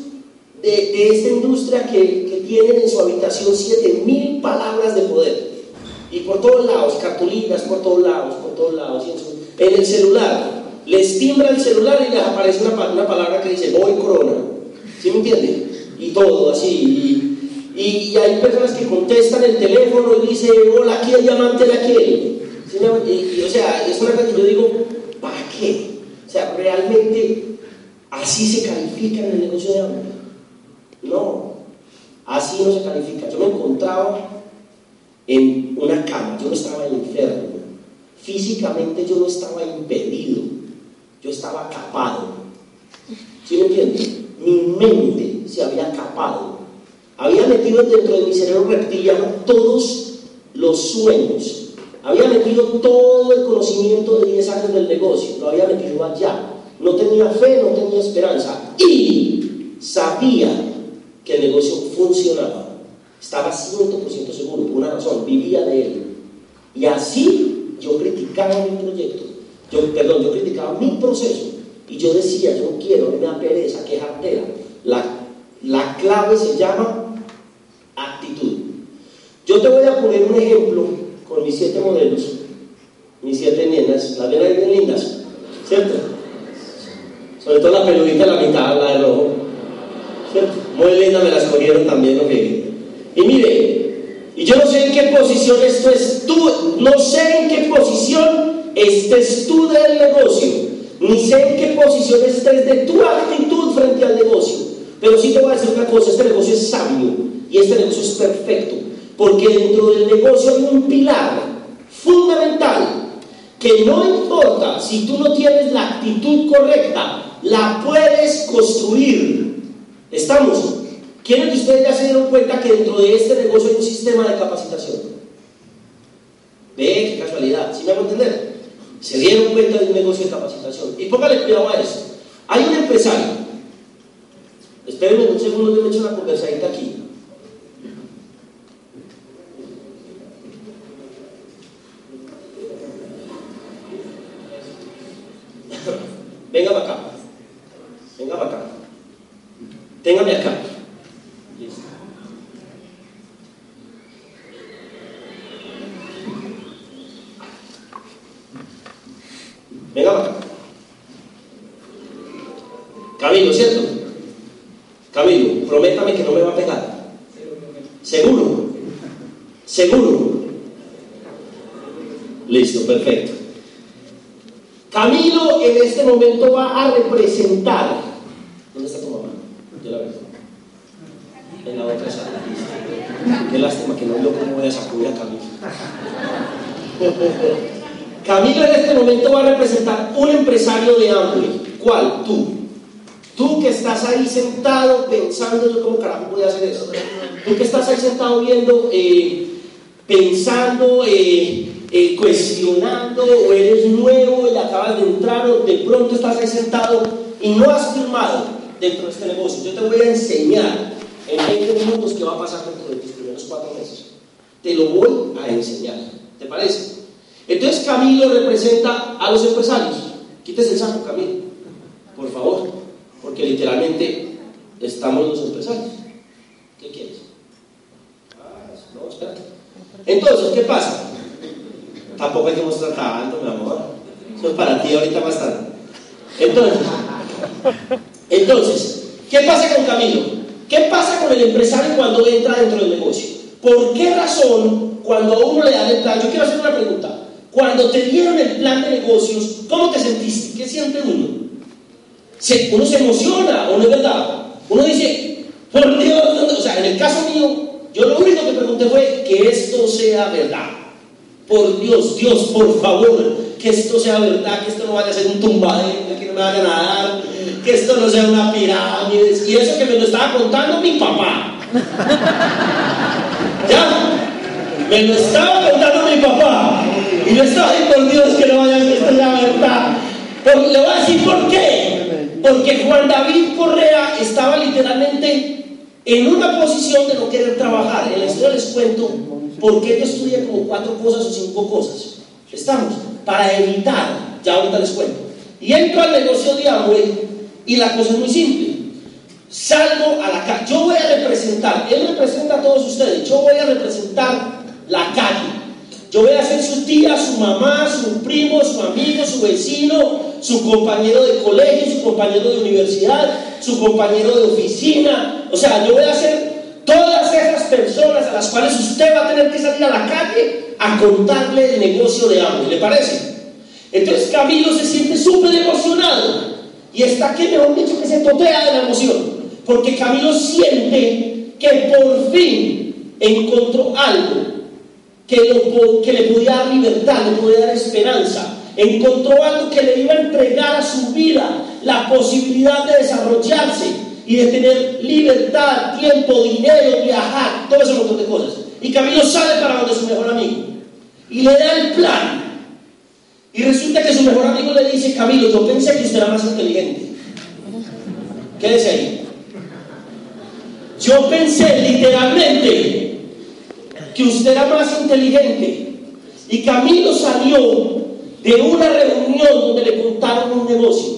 de, de esta industria que, que tienen en su habitación 7000 palabras de poder. Y por todos lados, cartulinas por todos lados, por todos lados. En, en el celular, les timbra el celular y les aparece una, una palabra que dice voy corona. ¿Sí me entiende? Y todo así. Y, hay personas que contestan el teléfono y dicen, hola, ¿quién llamante la quiere? ¿Sí me- y, y, o sea, es una cosa que yo digo, ¿para qué? O sea, realmente así se califica en el negocio de hambre. No, así no se califica. Yo me encontraba en una cama, yo no estaba enfermo. Físicamente yo no estaba impedido, yo estaba capado. ¿Sí me entienden? Mi mente se había capado. Había metido dentro de mi cerebro reptiliano todos los sueños. Había metido todo el conocimiento de 10 años del negocio. Lo había metido allá. No tenía fe, no tenía esperanza. Y sabía que el negocio funcionaba. Estaba 100% seguro, por una razón, vivía de él. Y así yo criticaba mi proyecto. Yo, perdón, yo criticaba mi proceso. Y yo decía, yo no quiero, me da pereza, qué jartera. La, la clave se llama. Yo te voy a poner un ejemplo con mis siete modelos, mis siete nenas, las nenas bien lindas, ¿cierto? Sobre todo la peludita la mitad, la de rojo. ¿Cierto? Muy linda, me las cogieron también, que Y mire, y yo no sé en qué posición esto es tú, no sé en qué posición estés tú del negocio, ni sé en qué posición estés de tu actitud frente al negocio. Pero sí te voy a decir una cosa, este negocio es sabio y este negocio es perfecto, porque dentro del negocio hay un pilar fundamental que no importa si tú no tienes la actitud correcta, la puedes construir. ¿Estamos? ¿Quiénes de ustedes ya se dieron cuenta que dentro de este negocio hay un sistema de capacitación? Ve, qué casualidad, ¿sí me hago entender? Se dieron cuenta de un negocio de capacitación. Y póngale cuidado a eso. Hay un empresario. Espérenme un segundo, yo me echo una conversadita aquí. Venga para acá. Venga para acá. Téngame acá. Listo. Venga para acá. Camilo, ¿cierto? Camilo, prométame que no me va a pegar. ¿Seguro? ¿Seguro? Listo, perfecto. Camilo en este momento va a representar. ¿Dónde está tu mamá? Yo la veo. En la otra sala. Qué lástima que no veo cómo voy a sacudir a Camilo. Camilo en este momento va a representar un empresario de hambre. ¿Cuál? Tú. Tú que estás ahí sentado pensando, yo cómo carajo voy a hacer eso. Tú que estás ahí sentado viendo, eh, pensando, eh, eh, cuestionando, o eres nuevo y acabas de entrar, o de pronto estás ahí sentado y no has firmado dentro de este negocio. Yo te voy a enseñar en 20 minutos qué va a pasar dentro de tus primeros cuatro meses. Te lo voy a enseñar. ¿Te parece? Entonces Camilo representa a los empresarios. Quítese el saco, Camilo, por favor, porque literalmente estamos los empresarios. ¿Qué quieres? Ah, no, espérate. Entonces, ¿qué pasa? Tampoco hay que mostrar tanto, mi amor. Eso es para ti ahorita más tarde. Entonces, entonces, ¿qué pasa con Camilo? ¿Qué pasa con el empresario cuando entra dentro del negocio? ¿Por qué razón cuando a uno le dan el plan? Yo quiero hacer una pregunta. Cuando te dieron el plan de negocios, ¿cómo te sentiste? ¿Qué siente uno? Se- uno se emociona, ¿o no es verdad? Uno dice, por Dios, ¿dónde? o sea, en el caso mío, yo lo único que pregunté fue que esto sea verdad. Por Dios, Dios, por favor, que esto sea verdad, que esto no vaya a ser un tumbadero, que no me vayan a dar, que esto no sea una pirámide. Y eso que me lo estaba contando mi papá. ¿Ya? Me lo estaba contando mi papá. Y yo estaba ahí por Dios que no vaya a ser esto sea verdad. Le voy a decir por qué. Porque Juan David Correa estaba literalmente en una posición de no querer trabajar. En la historia les cuento por qué yo estudié como cuatro cosas o cinco cosas. Estamos, para evitar, ya ahorita les cuento. Y entro al negocio de Amway y la cosa es muy simple. Salgo a la calle, yo voy a representar, él representa a todos ustedes, yo voy a representar la calle. Yo voy a ser su tía, su mamá, su primo, su amigo, su vecino, su compañero de colegio, su compañero de universidad, su compañero de oficina. O sea, yo voy a ser todas personas a las cuales usted va a tener que salir a la calle a contarle el negocio de hambre. ¿Le parece? Entonces Camilo se siente súper emocionado y está que mejor dicho que se totea de la emoción. Porque Camilo siente que por fin encontró algo que, le podía dar libertad, le podía dar esperanza. Encontró algo que le iba a entregar a su vida la posibilidad de desarrollarse y de tener libertad, tiempo, dinero, viajar, todo ese montón de cosas. Y Camilo sale para donde su mejor amigo y le da el plan. Y resulta que su mejor amigo le dice, Camilo, yo pensé que usted era más inteligente. Quédese ahí. Yo pensé literalmente que usted era más inteligente. Y Camilo salió de una reunión donde le contaron un negocio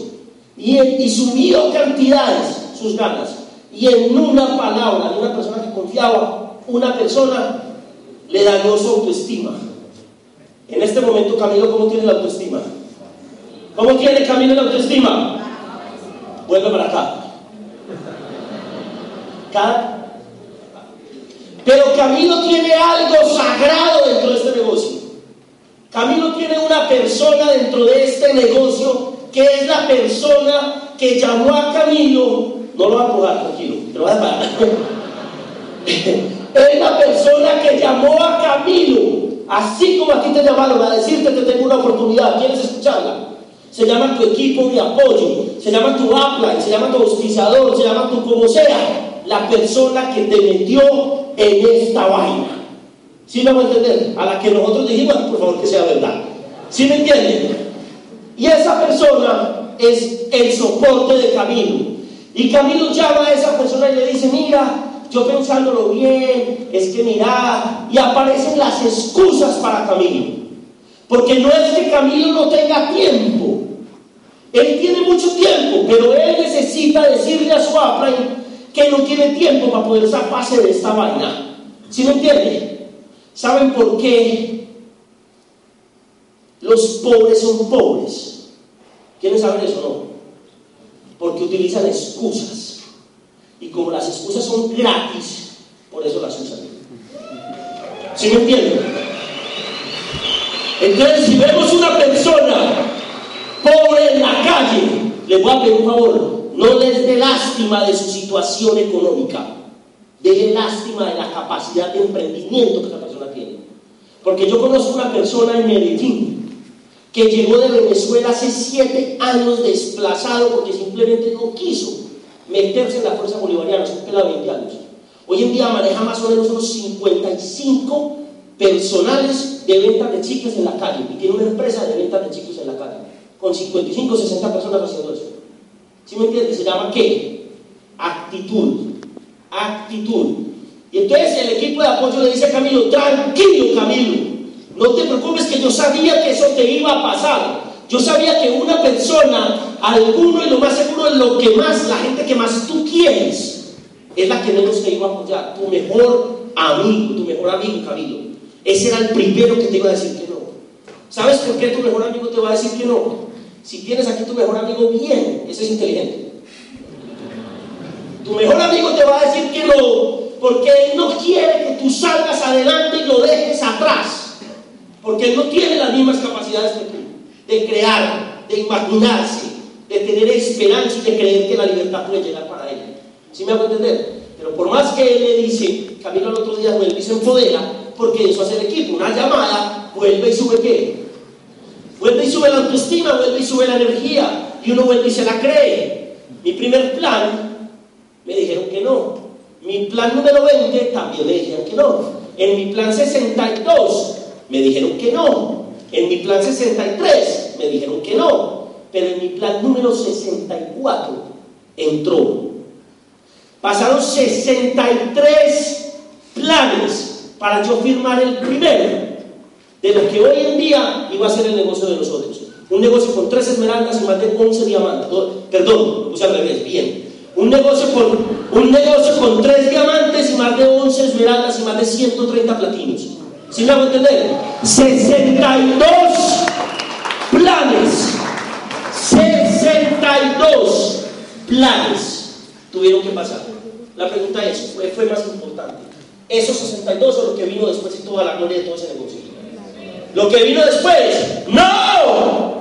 y, y subió cantidades sus ganas. Y en una palabra de una persona que confiaba, una persona le dañó su autoestima. En este momento, Camilo, ¿cómo tiene la autoestima? ¿Cómo tiene Camilo la autoestima? Vuelve para acá. Cada pero Camilo tiene algo sagrado dentro de este negocio. Camilo tiene una persona dentro de este negocio que es la persona que llamó a Camilo. No lo va a empujar, tranquilo, lo voy a parar. es la persona que llamó a Camilo, así como a ti te llamaron a decirte que tengo una oportunidad. ¿Quieres escucharla? Se llama tu equipo de apoyo, se llama tu upline, se llama tu auspiciador, se llama tu como sea la persona que te metió en esta vaina. ¿Sí me vamos a entender? A la que nosotros dijimos, por favor, que sea verdad. ¿Sí me entienden? Y esa persona es el soporte de Camilo. Y Camilo llama a esa persona y le dice, mira, yo pensándolo bien, es que mira, y aparecen las excusas para Camilo. Porque no es que Camilo no tenga tiempo. Él tiene mucho tiempo, pero él necesita decirle a su upline, que no tiene tiempo para poder zafarse de esta vaina. ¿Sí me entiende? ¿Saben por qué los pobres son pobres? ¿Quieren saber eso no? Porque utilizan excusas. Y como las excusas son gratis, por eso las usan. ¿Sí me entienden? Entonces, si vemos una persona pobre en la calle, le voy a pedir un favor, no les dé lástima de su situación económica, déle lástima de la capacidad de emprendimiento que esa persona tiene. Porque yo conozco una persona en Medellín que llegó de Venezuela hace siete años desplazado porque simplemente no quiso meterse en la fuerza bolivariana, es un de 20 años. Hoy en día maneja más o menos unos 55 personales de ventas de chicos en la calle y tiene una empresa de ventas de chicos en la calle, con 55 o 60 personas haciendo eso. ¿Sí me entiendes? Se llama qué? Actitud. Actitud. Y entonces el equipo de apoyo le dice a Camilo, tranquilo Camilo, no te preocupes que yo sabía que eso te iba a pasar. Yo sabía que una persona, alguno y lo más seguro es lo que más, la gente que más tú quieres, es la que menos te iba a apoyar. Tu mejor amigo, tu mejor amigo Camilo. Ese era el primero que te iba a decir que no. ¿Sabes por qué tu mejor amigo te va a decir que no? Si tienes aquí tu mejor amigo, bien, ese es inteligente. Tu mejor amigo te va a decir que no, porque él no quiere que tú salgas adelante y lo dejes atrás. Porque no tiene las mismas capacidades que tú, de crear, de imaginarse, de tener esperanza y de creer que la libertad puede llegar para él. ¿Sí me hago entender? Pero por más que él le dice, Camilo el otro día vuelve y se empodera, porque eso hace el equipo. Una llamada, vuelve y sube qué? Vuelve y sube la autoestima, vuelve y sube la energía. Y uno vuelve y se la cree. Mi primer plan, me dijeron que no. Mi plan número 20 también me dijeron que no. En mi plan 62 me dijeron que no. En mi plan 63 me dijeron que no. Pero en mi plan número 64 entró. Pasaron 63 planes para yo firmar el primero de lo que hoy en día iba a ser el negocio de nosotros. Un negocio con tres esmeraldas y más de 11 diamantes. Perdón, puse al revés, bien. Un negocio, con, un negocio con tres diamantes y más de 11 esmeraldas y más de 130 platinos. ¿Sí me hago entender? 62 planes. 62 planes tuvieron que pasar. La pregunta es, ¿cuál fue más importante? ¿Esos 62 o lo que vino después y toda la gloria de todo ese negocio? Lo que vino después, ¡no!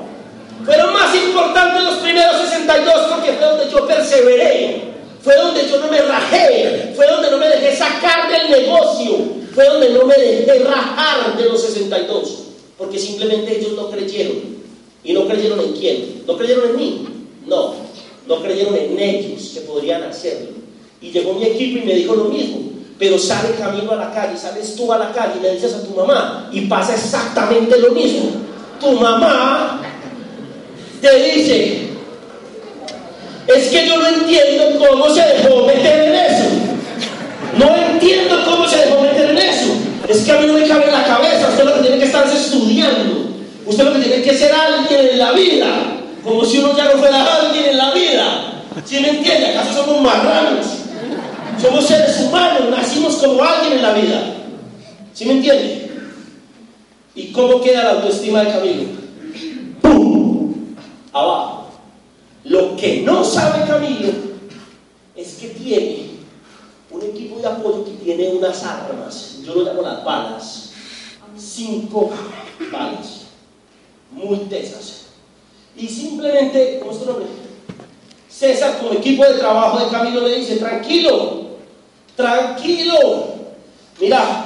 Fueron más importantes los primeros 62 porque fue donde yo perseveré, fue donde yo no me rajé, fue donde no me dejé sacar del negocio, fue donde no me dejé rajar de los 62, porque simplemente ellos no creyeron. ¿Y no creyeron en quién? ¿No creyeron en mí? No, no creyeron en ellos que podrían hacerlo. Y llegó mi equipo y me dijo lo mismo. Pero sale camino a la calle, sales tú a la calle y le dices a tu mamá y pasa exactamente lo mismo. Tu mamá te dice, es que yo no entiendo cómo se dejó meter en eso. No entiendo que a mí no me cabe en la cabeza. Usted lo que tiene que estar es estudiando. Usted lo que tiene que ser alguien en la vida. Como si uno ya no fuera alguien en la vida. ¿Sí me entiende? ¿Acaso somos marranos? Somos seres humanos, nacimos como alguien en la vida. ¿Sí me entiende? ¿Y cómo queda la autoestima de Camilo? ¡Pum! Abajo. Lo que no sabe Camilo es que tiene un equipo de apoyo que tiene unas armas. Yo lo llamo las balas. Cinco balas. Muy tesas. Y simplemente, ¿cómo? César, como equipo de trabajo de Camilo, le dice, tranquilo, tranquilo. Mira,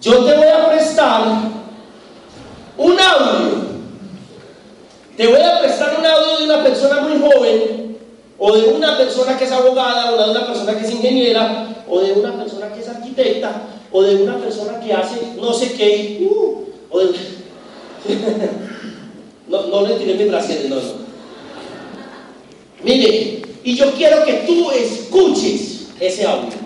yo te voy a prestar un audio. Te voy a prestar un audio de una persona muy joven, o de una persona que es abogada, o de una persona que es ingeniera, o de una persona que es arquitecta, o de una persona que hace no sé qué, uh, o de... no, no le tiré mi brasier, no, no. Mire, y yo quiero que tú escuches ese audio.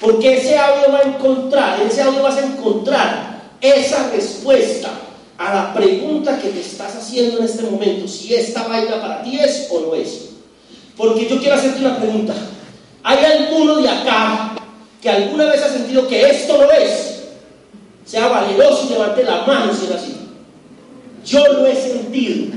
Porque ese audio va a encontrar, en ese audio vas a encontrar esa respuesta a la pregunta que te estás haciendo en este momento, si esta vaina para ti es o no es. Porque yo quiero hacerte una pregunta. ¿Hay alguno de acá que alguna vez ha sentido que esto no es? Sea valeroso y levante la mano si es así. Yo lo he sentido.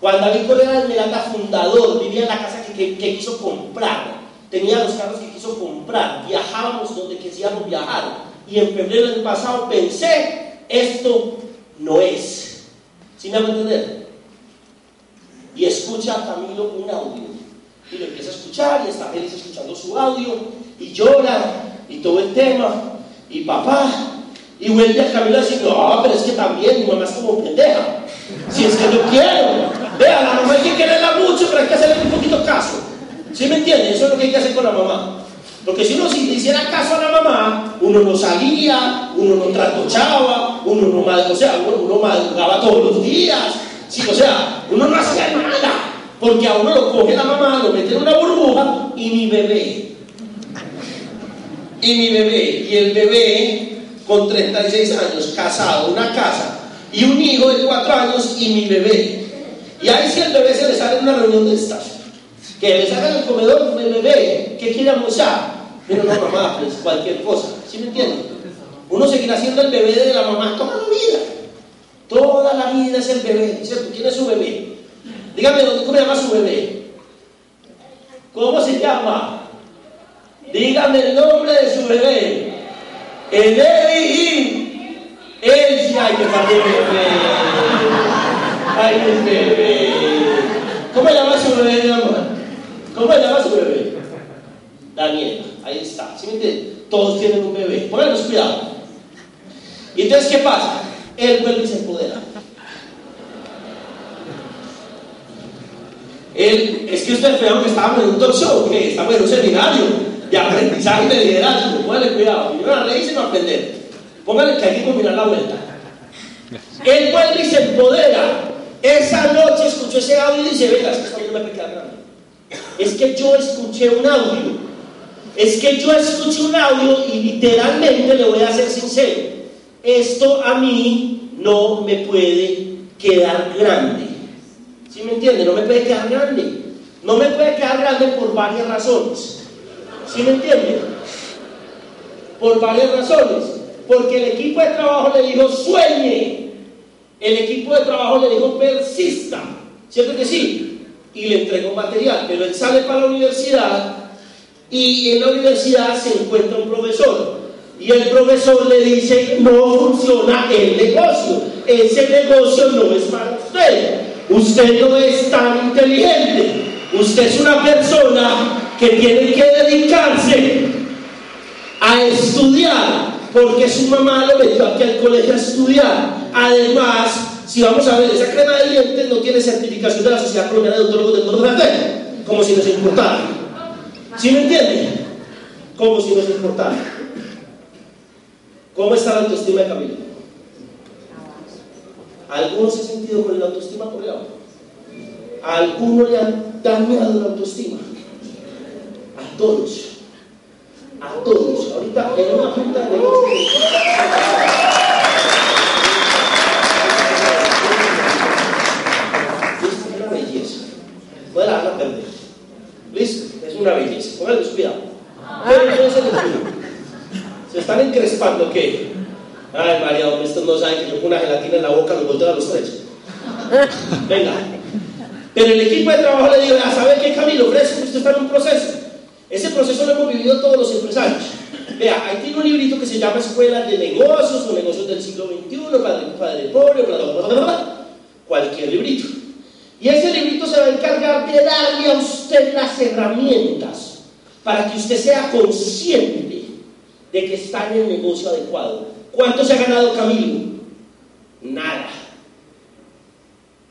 Cuando David Correa era Esmeralda fundador, vivía en la casa que, quiso comprar, tenía los carros que quiso comprar, viajábamos donde quisiéramos viajar. Y en febrero del pasado pensé, esto no es. ¿Sí me van entender? Y escucha Camilo un audio. Y lo empieza a escuchar y está feliz escuchando su audio. Y llora y todo el tema. Y papá. Y vuelve a Camilo a decir, no, pero es que también mi mamá es como pendeja. Si es que yo quiero. Vea, la mamá hay que quererla mucho, pero hay que hacerle un poquito caso. ¿Sí me entiende? Eso es lo que hay que hacer con la mamá. Porque si uno si le hiciera caso a la mamá, uno no salía, uno no trasnochaba, uno no o sea, uno, uno madrugaba todos los días. Sí, o sea, uno no hacía nada. Porque a uno lo coge la mamá, lo mete en una burbuja y mi bebé. Y mi bebé. Y el bebé con 36 años, casado, una casa, y un hijo de 4 años y mi bebé. Y ahí si el bebé se le sale en una reunión de estas, que le sacan el comedor, el bebé, ¿qué quiere almorzar? Pero no, mamá, pues cualquier cosa, ¿sí me entienden? Uno seguirá siendo el bebé de la mamá toda la vida. Toda la vida es el bebé, ¿cierto? ¿Quién es su bebé? Dígame, ¿cómo se llama su bebé? ¿Cómo se llama? Dígame el nombre de su bebé. El y él sí hay que bebé. Ay, mi bebé. ¿Cómo se llama su bebé, mi amor? ¿Cómo se llama su bebé? todos tienen un bebé. Pónganos cuidado. Y entonces, ¿qué pasa? Él vuelve y se empodera. Él, es que ustedes creo que estábamos en un talk show, que estamos en un seminario de aprendizaje de liderazgo. Pónganle cuidado. Y van a reírse y no aprender. Pónganle que hay que combinar la vuelta. Él vuelve y se empodera. Esa noche escuchó ese audio y dice, venga, es que esto no me quedar grande. Es que yo escuché un audio. Es que yo escuché un audio y literalmente le voy a ser sincero. Esto a mí no me puede quedar grande. ¿Sí me entiende? No me puede quedar grande. No me puede quedar grande por varias razones. ¿Sí me entiende? Por varias razones. Porque el equipo de trabajo le dijo sueñe. El equipo de trabajo le dijo persista. ¿Cierto que sí? Y le entregó material. Pero él sale para la universidad y en la universidad se encuentra un profesor. Y el profesor le dice, no funciona el negocio. Ese negocio no es para usted. Usted no es tan inteligente. Usted es una persona que tiene que dedicarse a estudiar, porque su mamá lo metió aquí al colegio a estudiar. Además, si vamos a ver, esa crema de dientes no tiene certificación de la Sociedad Colombiana de Odontólogos del Mundo como si nos importara. ¿Sí me entiende? Como si nos importara. ¿Cómo está la autoestima de Camilo? ¿Algunos se han sentido con la autoestima agua? ¿A alguno le han dañado la autoestima? A todos. A todos. Ahorita en una junta de Es una belleza. Voy a dejarla perder. ¿Listo? Es una belleza. Pónganle cuidado. Pero entonces se están encrespando ¿qué? Ay, María, hombre, estos no saben que yo con una gelatina en la boca los volteo a los tres. Venga. Pero el equipo de trabajo le dijo, a saber qué Camilo, ofrece usted está en un proceso. Ese proceso lo hemos vivido todos los empresarios. Vea, ahí tiene un librito que se llama Escuela de Negocios o Negocios del siglo XXI, Padre, padre Pobre, bla, bla, bla, bla, cualquier librito. Y ese librito se va a encargar de darle a usted las herramientas para que usted sea consciente de que está en el negocio adecuado. ¿Cuánto se ha ganado Camilo? Nada.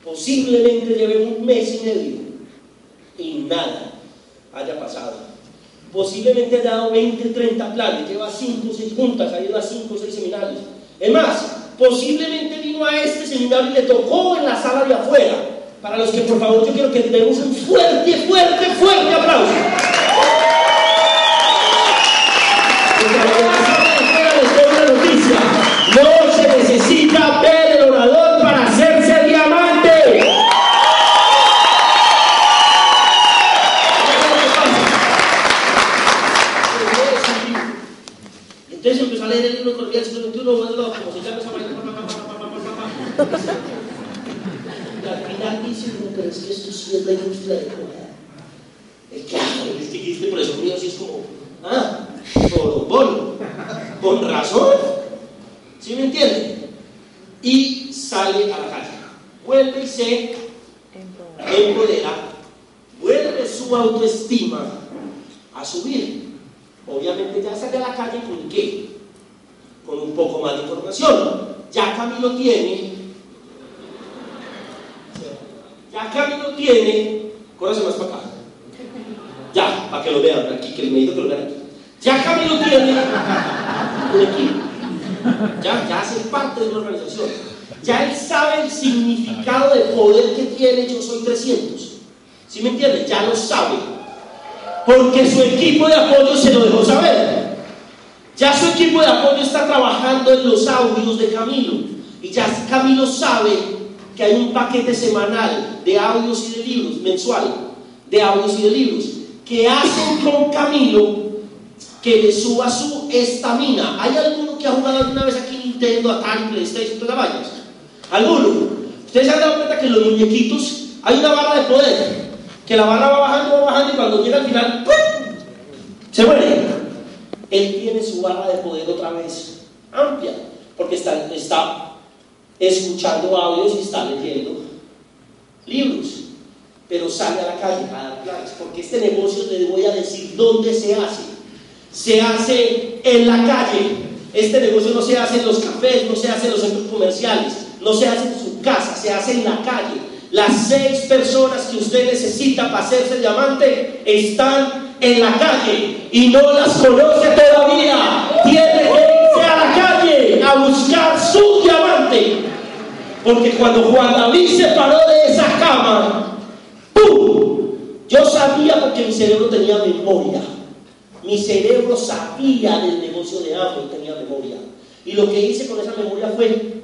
Posiblemente lleve un mes y medio y nada haya pasado. Posiblemente haya dado 20, 30 planes, lleva 5 o 6 juntas, ha ido a 5 o 6 seminarios. Es más, posiblemente vino a este seminario y le tocó en la sala de afuera. Para los que por favor yo quiero que demos un fuerte, fuerte, fuerte aplauso. No se necesita ver el orador para hacerse diamante. Entonces empezó a leer el libro Economía del siglo XXI, como se llama esa vaina. Y al final dice, no, pero es que esto sí es la industria de moda. Es que, ah, es que dijiste por eso mío, así es como, ah, por bono, con razón. ¿Sí me entiende? Y sale a la calle. Vuelve y se empodera. Vuelve su autoestima a subir. Obviamente ya sale a la calle con qué? Con un poco más de información. Ya Camilo tiene. Ya Camilo tiene. Córrese más para acá. Ya, para que lo vean aquí, que me dijo que lo vean aquí. Ya Camilo tiene un equipo. Ya, ya hace parte de una organización. Ya él sabe el significado de poder que tiene Yo Soy 300. ¿Sí me entiende? Ya lo sabe. Porque su equipo de apoyo se lo dejó saber. Ya su equipo de apoyo está trabajando en los audios de Camilo. Y ya Camilo sabe que hay un paquete semanal de audios y de libros, mensual, de audios y de libros, que hacen con Camilo que le suba su estamina. ¿Hay alguno que ha jugado alguna vez aquí Nintendo, Atari, PlayStation, todas las vainas? ¿Alguno? Ustedes se han dado cuenta que los muñequitos hay una barra de poder, que la barra va bajando, va bajando y cuando llega al final, ¡pum! se muere. Él tiene su barra de poder otra vez amplia, porque está, está escuchando audios y está leyendo libros, pero sale a la calle a dar clases, porque este negocio les voy a decir dónde se hace. se hace en la calle. Este negocio no se hace en los cafés, no se hace en los centros comerciales, no se hace en su casa, se hace en la calle. Las seis personas que usted necesita para hacerse diamante están en la calle y no las conoce todavía. Tiene que irse a la calle a buscar su diamante. Porque cuando Juan David se paró de esa cama, ¡pum! Yo sabía porque mi cerebro tenía memoria. Mi cerebro sabía del negocio de Amway, tenía memoria. Y lo que hice con esa memoria fue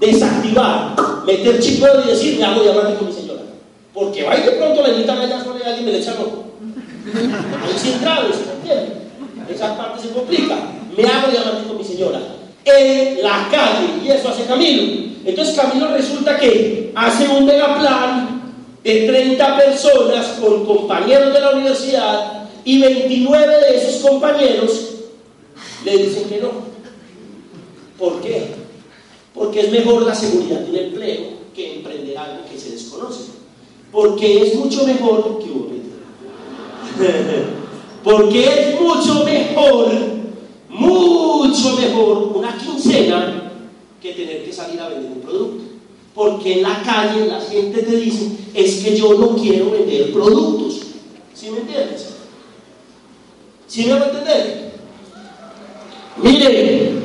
desactivar, meter chico y decir, me hago diamante con mi señora. Porque va y de pronto le invitan allá alguien y me le echan ojo. Ahí sí entrado, ¿se entiende? Esa parte se complica. Me hago diamante con mi señora. En la calle. Y eso hace Camilo. Entonces Camilo resulta que hace un mega plan de 30 personas con compañeros de la universidad y 29 de esos compañeros le dicen que no. ¿Por qué? Porque es mejor la seguridad de un empleo que emprender algo que se desconoce. Porque es mucho mejor que Porque es mucho mejor, mucho mejor una quincena que tener que salir a vender un producto. Porque en la calle la gente te dice, es que yo no quiero vender productos. ¿Sí me entiendes? ¿Sí me va a entender? Mire,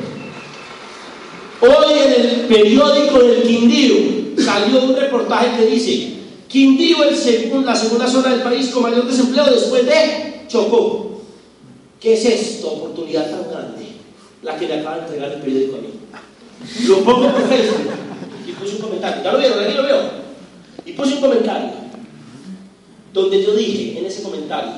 hoy en el periódico del Quindío salió un reportaje que dice, Quindío es la segunda zona del país con mayor desempleo después de Chocó. ¿Qué es esto? Oportunidad tan grande, la que le acaba de entregar el periódico a mí. Lo pongo por Facebook y puse un comentario. ¿Ya lo vieron? Aquí lo veo. Y puse un comentario donde yo dije en ese comentario,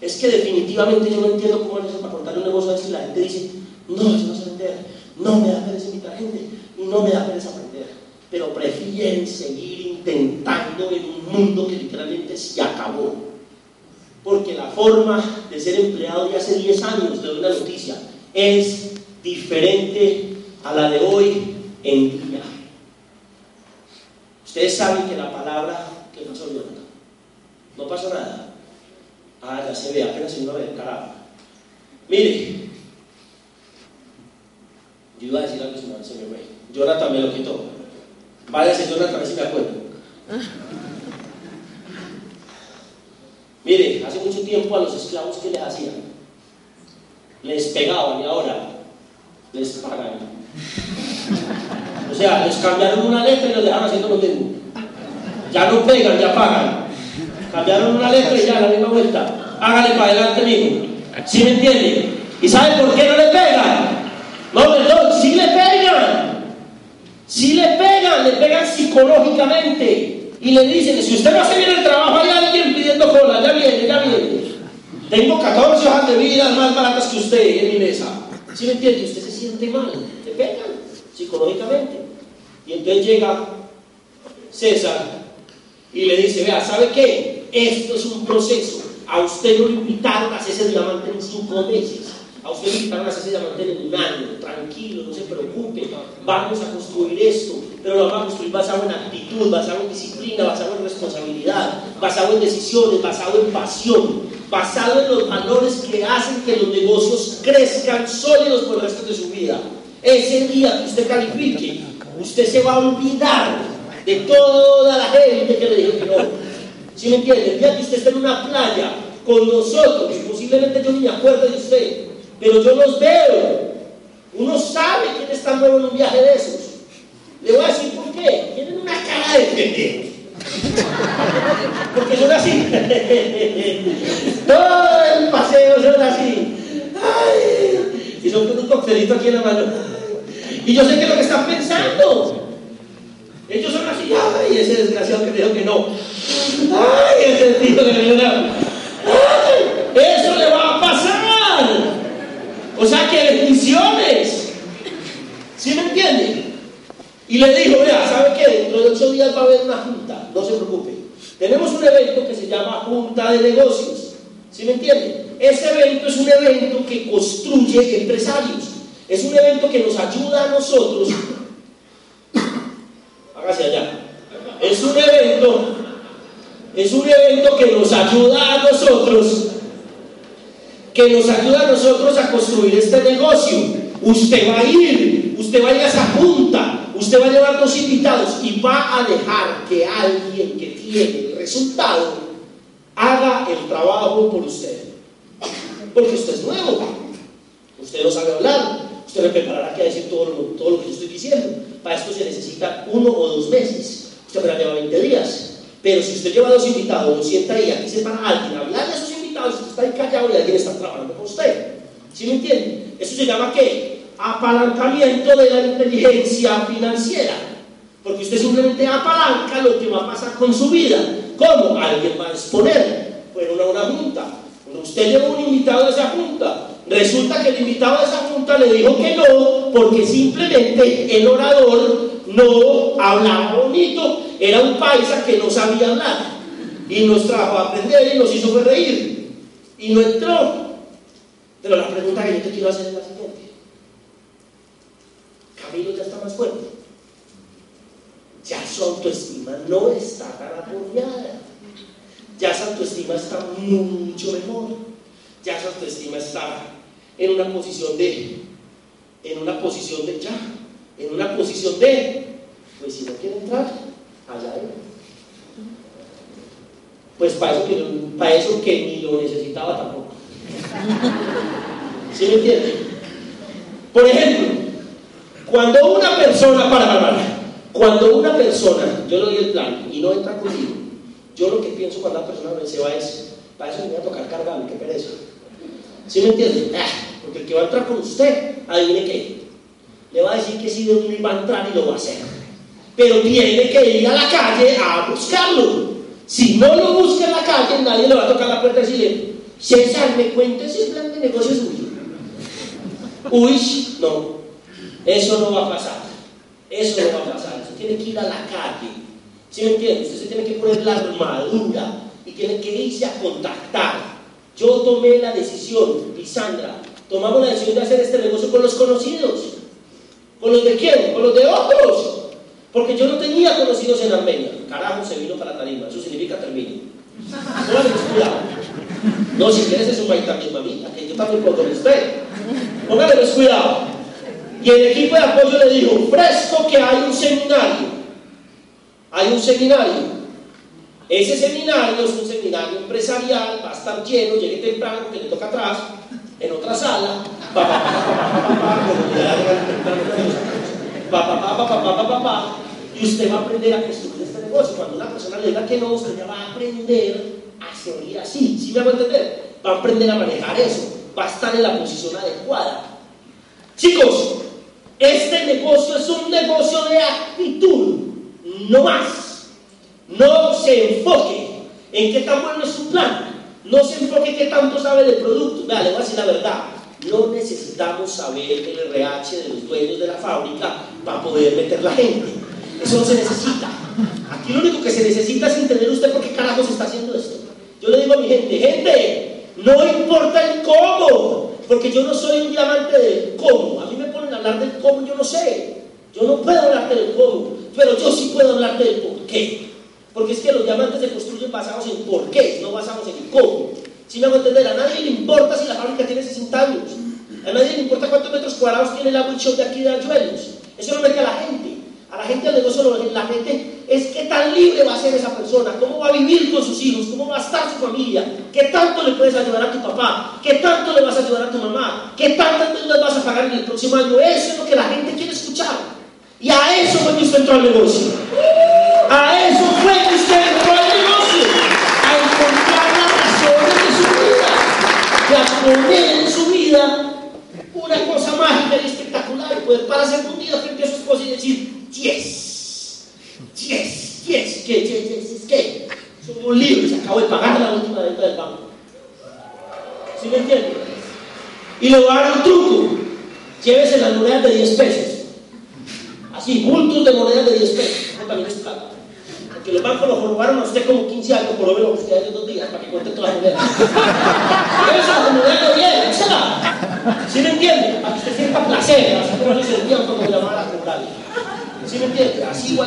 es que definitivamente yo no entiendo cómo es eso para contar un negocio así. La gente dice, no, yo no sé vender, no me da pereza invitar gente no me da pereza aprender. Pero prefieren seguir intentando en un mundo que literalmente se acabó. Porque la forma de ser empleado de hace 10 años, de una noticia, es diferente a la de hoy en día. Ustedes saben que la palabra que pasó, no pasó nada. Ah, ya se ve, apenas se iba a ver, carajo. Mire, iba a decir algo, se me, se me fue. Jonathan me lo quitó. Váyase, Jonathan, a ver si me acuerdo. Mire, hace mucho tiempo a los esclavos, ¿qué les hacían? Les pegaban y ahora les pagan. O sea, les cambiaron una letra y los dejaron haciendo lo mismo. Ya no pegan, ya pagan. Cambiaron una letra y ya la misma vuelta. Hágale para adelante, mijo. ¿Sí me entiende? ¿Y sabe por qué no le pegan? No, perdón. Sí le pegan, le pegan psicológicamente. Y le dicen, si usted no hace bien el trabajo, hay alguien pidiendo cola, ya viene, ya viene. Tengo 14 hojas de vida más baratas que usted en mi mesa. ¿Sí me entiende? Usted se siente mal, le pegan psicológicamente. Y entonces llega César y le dice, vea, ¿sabe qué? Esto es un proceso. A usted le invitaron a hacerse diamante en cinco meses. A usted le invitaron a hacerse diamante en un año. Tranquilo, no se preocupe. Vamos a construir esto. Pero lo vamos a construir basado en actitud, basado en disciplina, basado en responsabilidad, basado en decisiones, basado en pasión, basado en los valores que hacen que los negocios crezcan sólidos por el resto de su vida. Ese día que usted califique, usted se va a olvidar de toda la gente que le dijo que no. ¿Sí me entiende? El día que usted está en una playa con nosotros, posiblemente yo ni me acuerdo de usted, pero yo los veo. Uno sabe quién está nuevo en un viaje de esos. Le voy a decir por qué. Tienen una cara de pendejos. Porque son así. Todo el paseo son así. Ay. Y son con un coctelito aquí en la mano. Y yo sé que es lo que están pensando. Ellos son así, ay, ese desgraciado que dijo que no. Ay, ese tío que me dijo que Eso le va a pasar. O sea que bendiciones. ¿Sí me entienden? Y le dijo, vea, ¿sabe qué? Dentro de ocho días va a haber una junta, no se preocupe. Tenemos un evento que se llama Junta de Negocios. ¿Sí me entienden? Ese evento es un evento que construye empresarios. Es un evento que nos ayuda a nosotros hágase allá. Es un evento, es un evento que nos ayuda a nosotros que nos ayuda a nosotros a construir este negocio. Usted va a ir, usted va a ir a esa junta, usted va a llevar dos invitados y va a dejar que alguien que tiene el resultado haga el trabajo por usted. Porque usted es nuevo, usted no sabe hablar, usted me preparará que decir todo lo, todo lo que yo estoy diciendo. Para esto se necesita uno o dos meses, usted apenas lleva 20 días. Pero si usted lleva dos invitados, lo sienta ahí, aquí se para alguien, hablar de invitados, usted está ahí callado y alguien está trabajando con usted. ¿Sí me entiende? Eso se llama ¿qué? Apalancamiento de la inteligencia financiera. Porque usted simplemente apalanca lo que va a pasar con su vida. ¿Cómo? Alguien va a exponer. Fueron a una junta. Usted lleva un invitado de esa junta. Resulta que el invitado de esa junta le dijo que no, porque simplemente el orador no hablaba bonito, era un paisa que no sabía hablar. Y nos trajo a aprender y nos hizo reír. Y no entró. Pero la pregunta que yo te quiero hacer es la siguiente. Camilo ya está más fuerte. Ya su autoestima no está tan apoyada. Ya su autoestima está mucho mejor. Ya su autoestima está en una posición de, en una posición de ya, en una posición de, pues si no quiere entrar, allá él. Pues para eso, que, para eso que ni lo necesitaba tampoco. ¿Sí me entiende? Por ejemplo, cuando una persona, para, para, cuando una persona, yo le doy el plan y no entra conmigo, yo lo que pienso cuando la persona me se va es, para eso me voy a tocar cargarme, qué pereza. ¿Sí me entiende? Ah, porque el que va a entrar con usted, adivine qué, le va a decir que sí de un va a entrar y lo va a hacer. Pero tiene que ir a la calle a buscarlo. Si no lo busca en la calle, nadie le va a tocar la puerta y decirle, César, me cuenta ese plan de negocio suyo. Uy, no, eso no va a pasar. Eso no va a pasar. Usted tiene que ir a la calle. ¿Sí me entiende? Usted tiene que poner la armadura y tiene que irse a contactar. Yo tomé la decisión, y Sandra, tomamos la decisión de hacer este negocio con los conocidos. ¿Con los de quién? Con los de otros. Porque yo no tenía conocidos en Armenia. Carajo, se vino para tarima. Eso significa termino. Póngale cuidado. No, si quieres es un también, mamita, que yo también puedo con. Póngale cuidado. Y el equipo de apoyo le dijo, fresco que hay un seminario. Hay un seminario. Ese seminario es un seminario empresarial, va a estar lleno, llegue temprano porque le toca atrás, en otra sala. Y usted va a aprender a construir este negocio. Cuando una persona le diga que no, usted ya va a aprender a seguir así. ¿Sí me va a entender? Va a aprender a manejar eso. Va a estar en la posición adecuada. Chicos, este negocio es un negocio de actitud, no más. No se enfoque en qué tan bueno es su plan. No se enfoque en qué tanto sabe del producto. Vea, le voy a decir la verdad. No necesitamos saber el RH de los dueños de la fábrica para poder meter la gente. Eso no se necesita. Aquí lo único que se necesita es entender usted por qué carajos está haciendo esto. Yo le digo a mi gente, gente, no importa el cómo, porque yo no soy un diamante del cómo. A mí me ponen a hablar del cómo, yo no sé. Yo no puedo hablarte del cómo, pero yo sí puedo hablarte del por qué. Porque es que los diamantes se construyen basados en por qué, no basados en el cómo. Si me hago entender, a nadie le importa si la fábrica tiene 60 años. A nadie le importa cuántos metros cuadrados tiene el agua de aquí de Ayuelos. Eso no mete a la gente. A la gente del negocio, la gente es qué tan libre va a ser esa persona, cómo va a vivir con sus hijos, cómo va a estar su familia, qué tanto le puedes ayudar a tu papá, qué tanto le vas a ayudar a tu mamá, qué tantas deudas vas a pagar en el próximo año. Eso es lo que la gente quiere escuchar. Y a eso fue que usted entró al negocio. A eso fue que usted entró al negocio. A encontrar las razones de su vida. Y a poner en su vida una cosa mágica y espectacular. Poder pararse un frente a su esposa y decir, yes, yes, yes, que, yes, yes, yes, que. Somos libres, acabo de pagar la última deuda del banco. ¿Sí me entiende? Y le voy un truco. Llévese las monedas de 10 pesos. Así, bultos de monedas de 10 pesos. Eso también es plata. Porque los bancos lo robaron a usted como 15 años, por lo menos usted hace dos días, para que cuente todas las monedas. Llévese las monedas de 10, échala. ¿Sí me entiende? Para que usted sienta placer, así como le sentían cuando llamaba a cobrar. ¿Sí me entiende? Así.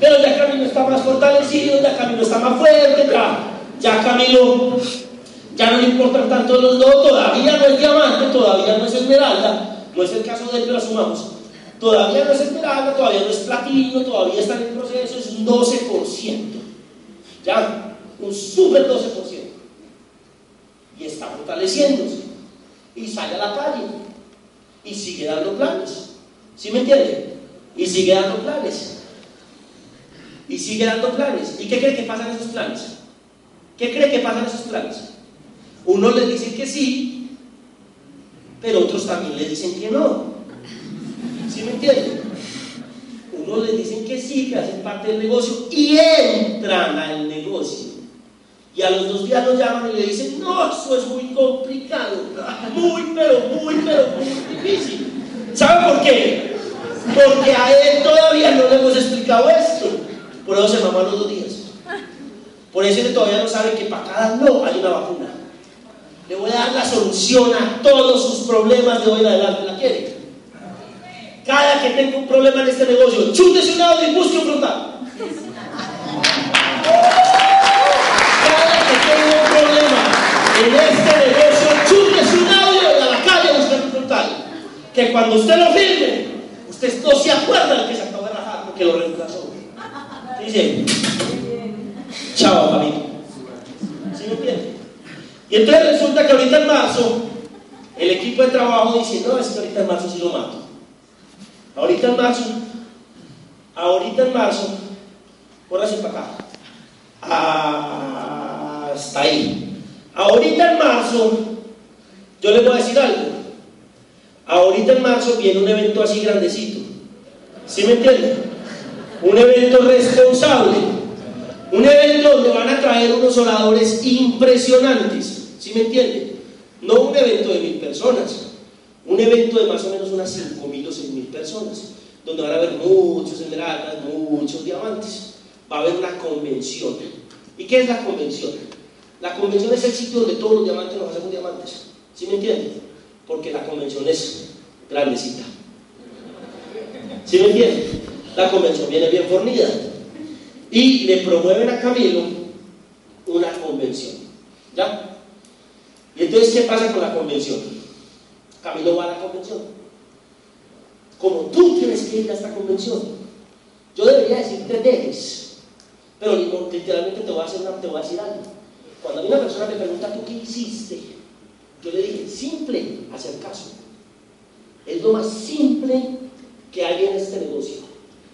Pero ya Camilo está más fortalecido, ya Camilo está más fuerte, ya, ya Camilo Ya no le importan tanto los dos, todavía no es diamante, todavía no es esmeralda, no es el caso de él, pero asumamos. Todavía no es esmeralda, todavía no es platino, todavía está en el proceso, es un 12%. Ya, un super 12%. Y está fortaleciéndose. Y sale a la calle. Y sigue dando planes. ¿Sí me entienden? Y sigue dando planes. Y sigue dando planes. ¿Y qué cree que pasa en esos planes? ¿Qué cree que pasa en esos planes? Unos les dicen que sí, pero otros también les dicen que no. ¿Sí me entienden? Unos les dicen que sí, que hacen parte del negocio y entran al negocio. Y a los dos días lo llaman y le dicen, no, eso es muy complicado, muy, pero muy, pero muy difícil. ¿Sabe por qué? Porque a él todavía no le hemos explicado esto. Por eso se mamó los dos días. Por eso él todavía no sabe que para cada no hay una vacuna. Le voy a dar la solución a todos sus problemas de hoy en adelante. ¿La quiere? Cada que tenga un problema en este negocio, chútese un lado y busque un frontal. Cada que tenga un problema en este negocio, chútese un audio y a la calle buscar un frontal. Que cuando usted lo firme, usted no se acuerda de que se acabó de rajar porque lo reemplazó. Dice, chao, amigo. ¿Sí me entiende? Y entonces resulta que ahorita en marzo, el equipo de trabajo dice, no, es que ahorita en marzo sí lo mato. Ahorita en marzo, ahorita en marzo, córrase para acá. Hasta ahí. Ahorita en marzo, yo les voy a decir algo. Ahorita en marzo viene un evento así grandecito. ¿Sí me entienden? Un evento responsable. Un evento donde van a traer unos oradores impresionantes. ¿Sí me entienden? No un evento de mil personas. Un evento de más o menos unas 5 mil o 6 mil personas. Donde van a haber muchos esmeraldas, muchos diamantes. Va a haber una convención. ¿Y qué es la convención? La convención es el sitio donde todos los diamantes nos hacemos diamantes. ¿Sí me entienden? Porque la convención es grandecita. ¿Sí me entienden? La convención viene bien fornida. Y le promueven a Camilo una convención. ¿Ya? Y entonces, ¿qué pasa con la convención? Camilo va a la convención. Como tú tienes que ir a esta convención, yo debería decirte debes, pero literalmente te voy, a hacer una, te voy a decir algo. Cuando a mí una persona me pregunta, ¿tú qué hiciste? Yo le dije, simple, hacer caso. Es lo más simple que hay en este negocio.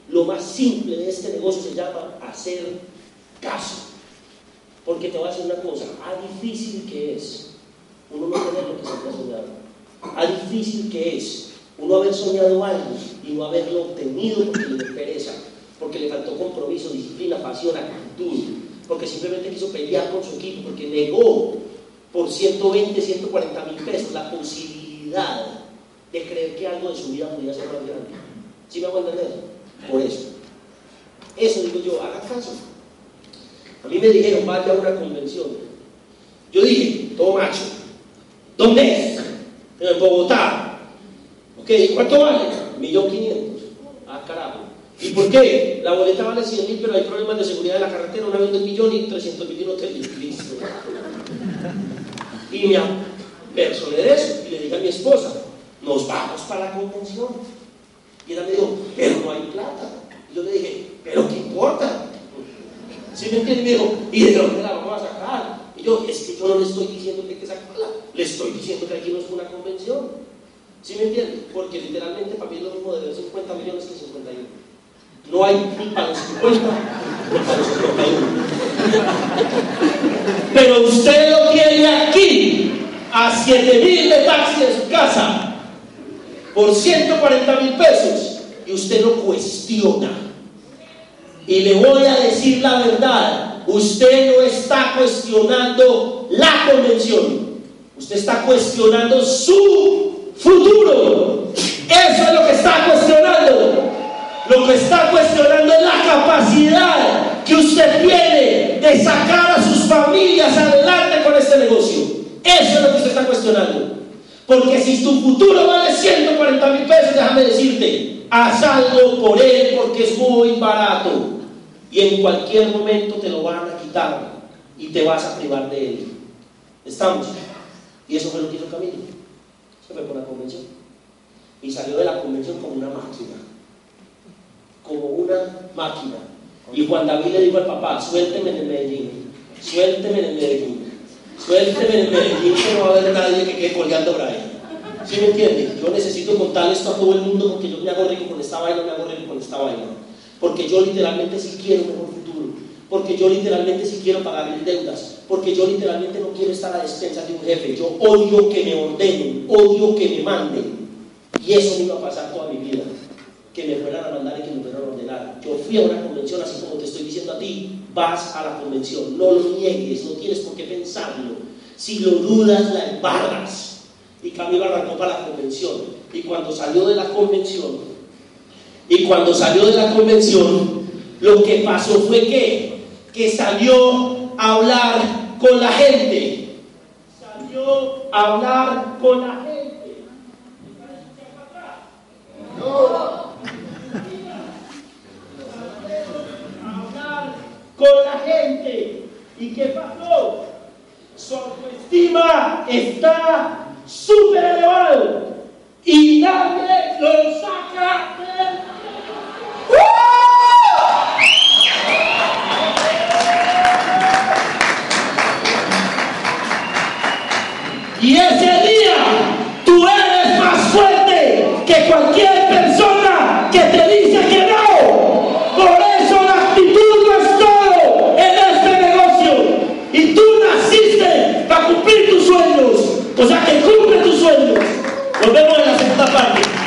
Lo más simple de este negocio se llama hacer caso. Porque te voy a decir una cosa, a difícil que es uno no tener lo que se ha soñado. A difícil que es uno haber soñado algo y no haberlo obtenido porque le pereza, porque le faltó compromiso, disciplina, pasión, actitud, porque simplemente quiso pelear con su equipo, porque negó por 120, 140 mil pesos la posibilidad de creer que algo de su vida podía ser más grande. ¿Sí me hago entender? Por eso. Eso digo yo, haga caso. A mí me dijeron, vaya a una convención. Yo dije, todo macho, ¿dónde es? En Bogotá. Ok, ¿cuánto vale? Millón quinientos. Ah, carajo. ¿Y por qué? La boleta vale 100 mil, pero hay problemas de seguridad en la carretera, un avión de un millón y 300 mil y un hotel. Listo. Y me personé de eso y le dije a mi esposa, nos vamos para la convención. Y ella me dijo, pero no hay plata. Y yo le dije, pero ¿qué importa? ¿Sí me entiende? Y me dijo, ¿y de dónde la vamos a sacar? Y yo, es que yo no le estoy diciendo que hay que sacarla, le estoy diciendo que aquí no es una convención. ¿Sí me entiende? Porque literalmente para mí es lo mismo de 50 millones que 51. No hay ni para los 50 ni para los 51. Pero usted lo tiene aquí, a 7 mil de taxi de su casa, por 140 mil pesos, y usted lo cuestiona. Y le voy a decir la verdad, usted no está cuestionando la convención, usted está cuestionando su futuro. Eso es lo que está cuestionando. Lo que está cuestionando es la capacidad que usted tiene de sacar a sus familias adelante con este negocio. Eso es lo que usted está cuestionando. Porque si tu futuro vale 140 mil pesos, déjame decirte, haz algo por él porque es muy barato. Y en cualquier momento te lo van a quitar y te vas a privar de él. Estamos. Y eso fue lo que hizo Camilo. Se fue por la convención. Y salió de la convención como una máquina. Como una máquina. Y Juan David le dijo al papá, suélteme en el Medellín, suélteme en el Medellín, suélteme en el Medellín que no va a haber nadie que quede colgando ahí. ¿Sí me entiende? Yo necesito contar esto a todo el mundo porque yo me hago rico con esta vaina, me hago rico con esta vaina. Porque yo literalmente sí quiero un mejor futuro. Porque yo literalmente sí quiero pagar mis deudas. Porque yo literalmente no quiero estar a despensas de un jefe. Yo odio que me ordenen, odio que me manden. Y eso me iba a pasar toda mi vida. Que me fueran a mandar y que me fueran. Yo fui a una convención, así como te estoy diciendo a ti, vas a la convención. No lo niegues, no tienes por qué pensarlo. Si lo dudas, la embarras. Y Camilo arrancó para la convención. Y cuando salió de la convención, y cuando salió de la convención, lo que pasó fue que, que salió a hablar con la gente. Salió a hablar con la gente. hablar con la gente. ¿Y qué pasó? Su autoestima está súper elevado y nadie lo saca del... Y ese día tú eres más fuerte que cualquier persona que te dice que no. Por eso la actitud no es todo en este negocio. Y tú naciste para cumplir tus sueños. O sea que cumple tus sueños. Nos vemos en la segunda parte.